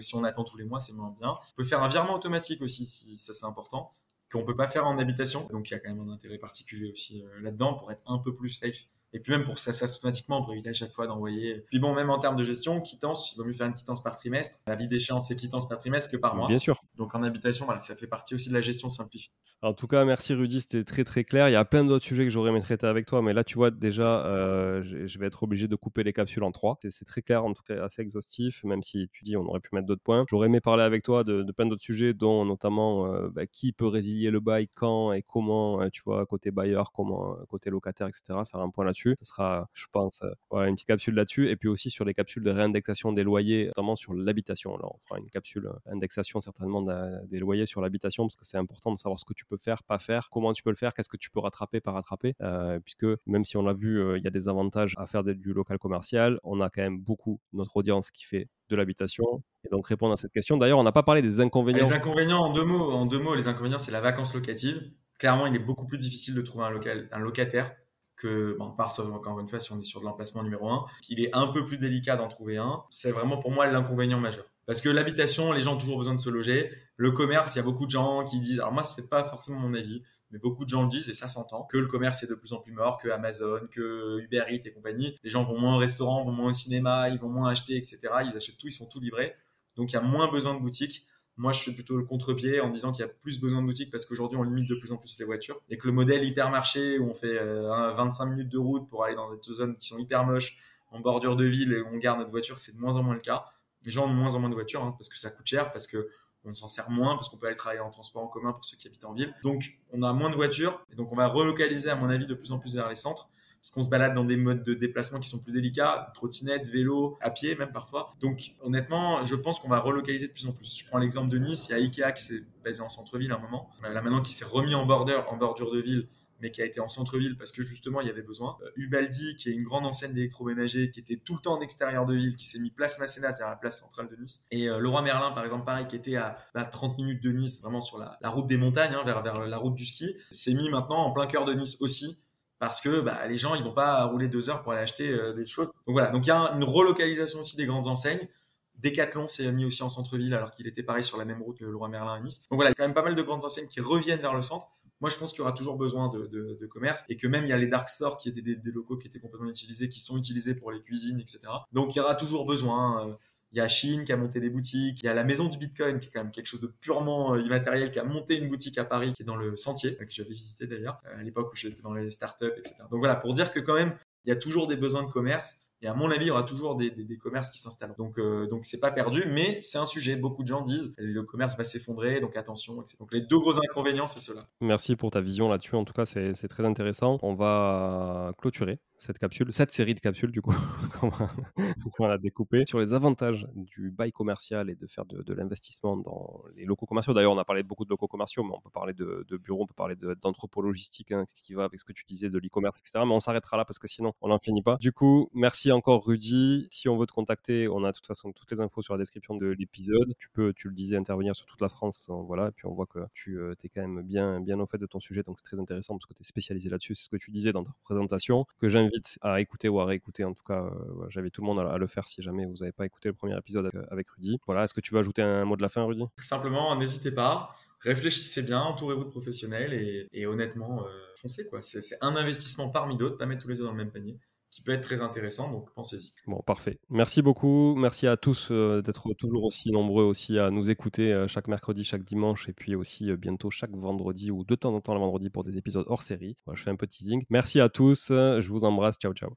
si on attend tous les mois, c'est moins bien. On peut faire un virement automatique aussi, si ça c'est important, qu'on peut pas faire en habitation. Donc il y a quand même un intérêt particulier aussi euh, là-dedans pour être un peu plus safe et puis même pour ça, ça automatiquement, pour éviter à chaque fois d'envoyer. Puis bon, même en termes de gestion, quittance, il vaut mieux faire une quittance par trimestre. La vie d'échéance, c'est quittance par trimestre que par mois. Bien sûr. Donc en habitation, ça fait partie aussi de la gestion simplifiée. En tout cas, merci Rudy, c'était très très clair. Il y a plein d'autres sujets que j'aurais aimé traiter avec toi, mais là, tu vois, déjà, euh, je vais être obligé de couper les capsules en trois. C'est très clair, en tout cas assez exhaustif, même si tu dis on aurait pu mettre d'autres points. J'aurais aimé parler avec toi de, plein d'autres sujets, dont notamment euh, bah, qui peut résilier le bail, quand et comment, euh, tu vois, côté bailleur, côté locataire, etc. Faire un point là-dessus. Ce sera je pense. Une petite capsule là-dessus. Et puis aussi sur les capsules de réindexation des loyers, notamment sur l'habitation. Alors, on fera une capsule indexation certainement des loyers sur l'habitation parce que c'est important de savoir ce que tu peux faire, pas faire, comment tu peux le faire, qu'est-ce que tu peux rattraper, pas rattraper. Euh, puisque même si on l'a vu, il y a des avantages à faire du local commercial, on a quand même beaucoup notre audience qui fait de l'habitation. Et donc répondre à cette question. D'ailleurs, on n'a pas parlé des inconvénients. Les inconvénients en deux mots. En deux mots, les inconvénients, c'est la vacance locative. Clairement, il est beaucoup plus difficile de trouver un, locataire que, bon, part encore une fois si on est sur de l'emplacement numéro un, qu'il est un peu plus délicat d'en trouver un. C'est vraiment pour moi l'inconvénient majeur. Parce que l'habitation, les gens ont toujours besoin de se loger. Le commerce, il y a beaucoup de gens qui disent, alors moi, c'est pas forcément mon avis, mais beaucoup de gens le disent et ça s'entend, que le commerce est de plus en plus mort, que Amazon, que Uber Eats et compagnie. Les gens vont moins au restaurant, vont moins au cinéma, ils vont moins acheter, etc. Ils achètent tout, ils sont tout livrés. Donc il y a moins besoin de boutiques. Moi, je fais plutôt le contre-pied en disant qu'il y a plus besoin de boutiques parce qu'aujourd'hui, on limite de plus en plus les voitures et que le modèle hypermarché où on fait 25 euh, minutes de route pour aller dans des zones qui sont hyper moches, en bordure de ville et où on garde notre voiture, c'est de moins en moins le cas. Les gens ont moins en moins de voitures hein, parce que ça coûte cher, parce que on s'en sert moins, parce qu'on peut aller travailler en transport en commun pour ceux qui habitent en ville. Donc, on a moins de voitures et donc on va relocaliser, à mon avis, de plus en plus vers les centres parce qu'on se balade dans des modes de déplacement qui sont plus délicats, trottinette, vélo, à pied même parfois. Donc honnêtement, je pense qu'on va relocaliser de plus en plus. Je prends l'exemple de Nice, il y a Ikea qui s'est basé en centre-ville à un moment, là maintenant qui s'est remis en border, en bordure de ville, mais qui a été en centre-ville parce que justement il y avait besoin. Euh, Ubaldi, qui est une grande enseigne d'électroménager, qui était tout le temps en extérieur de ville, qui s'est mis place Masséna, c'est-à-dire la place centrale de Nice. Et euh, Leroy Merlin, par exemple, pareil, qui était à 30 bah, minutes de Nice, vraiment sur la, route des montagnes, hein, vers, vers la route du ski, s'est mis maintenant en plein cœur de Nice aussi parce que bah, les gens ils vont pas rouler deux heures pour aller acheter euh, des choses. Donc voilà, donc il y a une relocalisation aussi des grandes enseignes. Decathlon s'est mis aussi en centre-ville alors qu'il était pareil sur la même route que Leroy Merlin à Nice. Donc voilà, il y a quand même pas mal de grandes enseignes qui reviennent vers le centre. Moi, je pense qu'il y aura toujours besoin de, commerce et que même il y a les dark stores qui étaient des, des, locaux qui étaient complètement utilisés, qui sont utilisés pour les cuisines, etc. Donc il y aura toujours besoin. Euh, il y a Chine qui a monté des boutiques. Il y a la maison du Bitcoin qui est quand même quelque chose de purement euh, immatériel qui a monté une boutique à Paris qui est dans le Sentier, que j'avais visité d'ailleurs euh, à l'époque où j'étais dans les startups, etc. Donc voilà, pour dire que quand même, il y a toujours des besoins de commerce. Et à mon avis, il y aura toujours des, commerces qui s'installent. Donc, euh, donc c'est pas perdu, mais c'est un sujet. Beaucoup de gens disent le commerce va s'effondrer, donc attention. Etc. Donc les deux gros inconvénients, c'est cela. Merci pour ta vision là-dessus. En tout cas, c'est très intéressant. On va clôturer cette capsule, cette série de capsules du coup, qu'on va, découper sur les avantages du bail commercial et de faire de, l'investissement dans les locaux commerciaux. D'ailleurs, on a parlé beaucoup de locaux commerciaux, mais on peut parler de, bureaux, on peut parler d'anthropologistique, hein, ce qui va avec ce que tu disais de l'e-commerce, etc. Mais on s'arrêtera là parce que sinon, on n'en finit pas. Du coup, merci encore Rudy. Si on veut te contacter, on a de toute façon toutes les infos sur la description de l'épisode. Tu peux, tu le disais, intervenir sur toute la France. Hein, voilà, et puis on voit que tu euh, es quand même bien, bien au fait de ton sujet, donc c'est très intéressant parce que tu es spécialisé là-dessus. C'est ce que tu disais dans ta présentation, que j'invite invite à écouter ou à réécouter. En tout cas, euh, j'avais tout le monde à, le faire si jamais vous n'avez pas écouté le premier épisode avec, Rudy. Voilà, est-ce que tu veux ajouter un mot de la fin, Rudy? Simplement, n'hésitez pas réfléchissez bien, entourez-vous de professionnels et, honnêtement, euh, foncez. quoi. C'est un investissement parmi d'autres, pas mettre tous les œufs dans le même panier qui peut être très intéressant. Donc pensez-y. Bon, parfait. Merci beaucoup. Merci à tous euh, d'être toujours aussi nombreux aussi à nous écouter euh, chaque mercredi, chaque dimanche et puis aussi euh, bientôt chaque vendredi ou de temps en temps le vendredi pour des épisodes hors série. Je fais un petit zing. Merci à tous. Je vous embrasse. Ciao, ciao.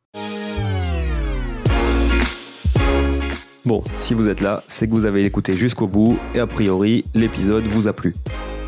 Bon, si vous êtes là, c'est que vous avez écouté jusqu'au bout et a priori, l'épisode vous a plu.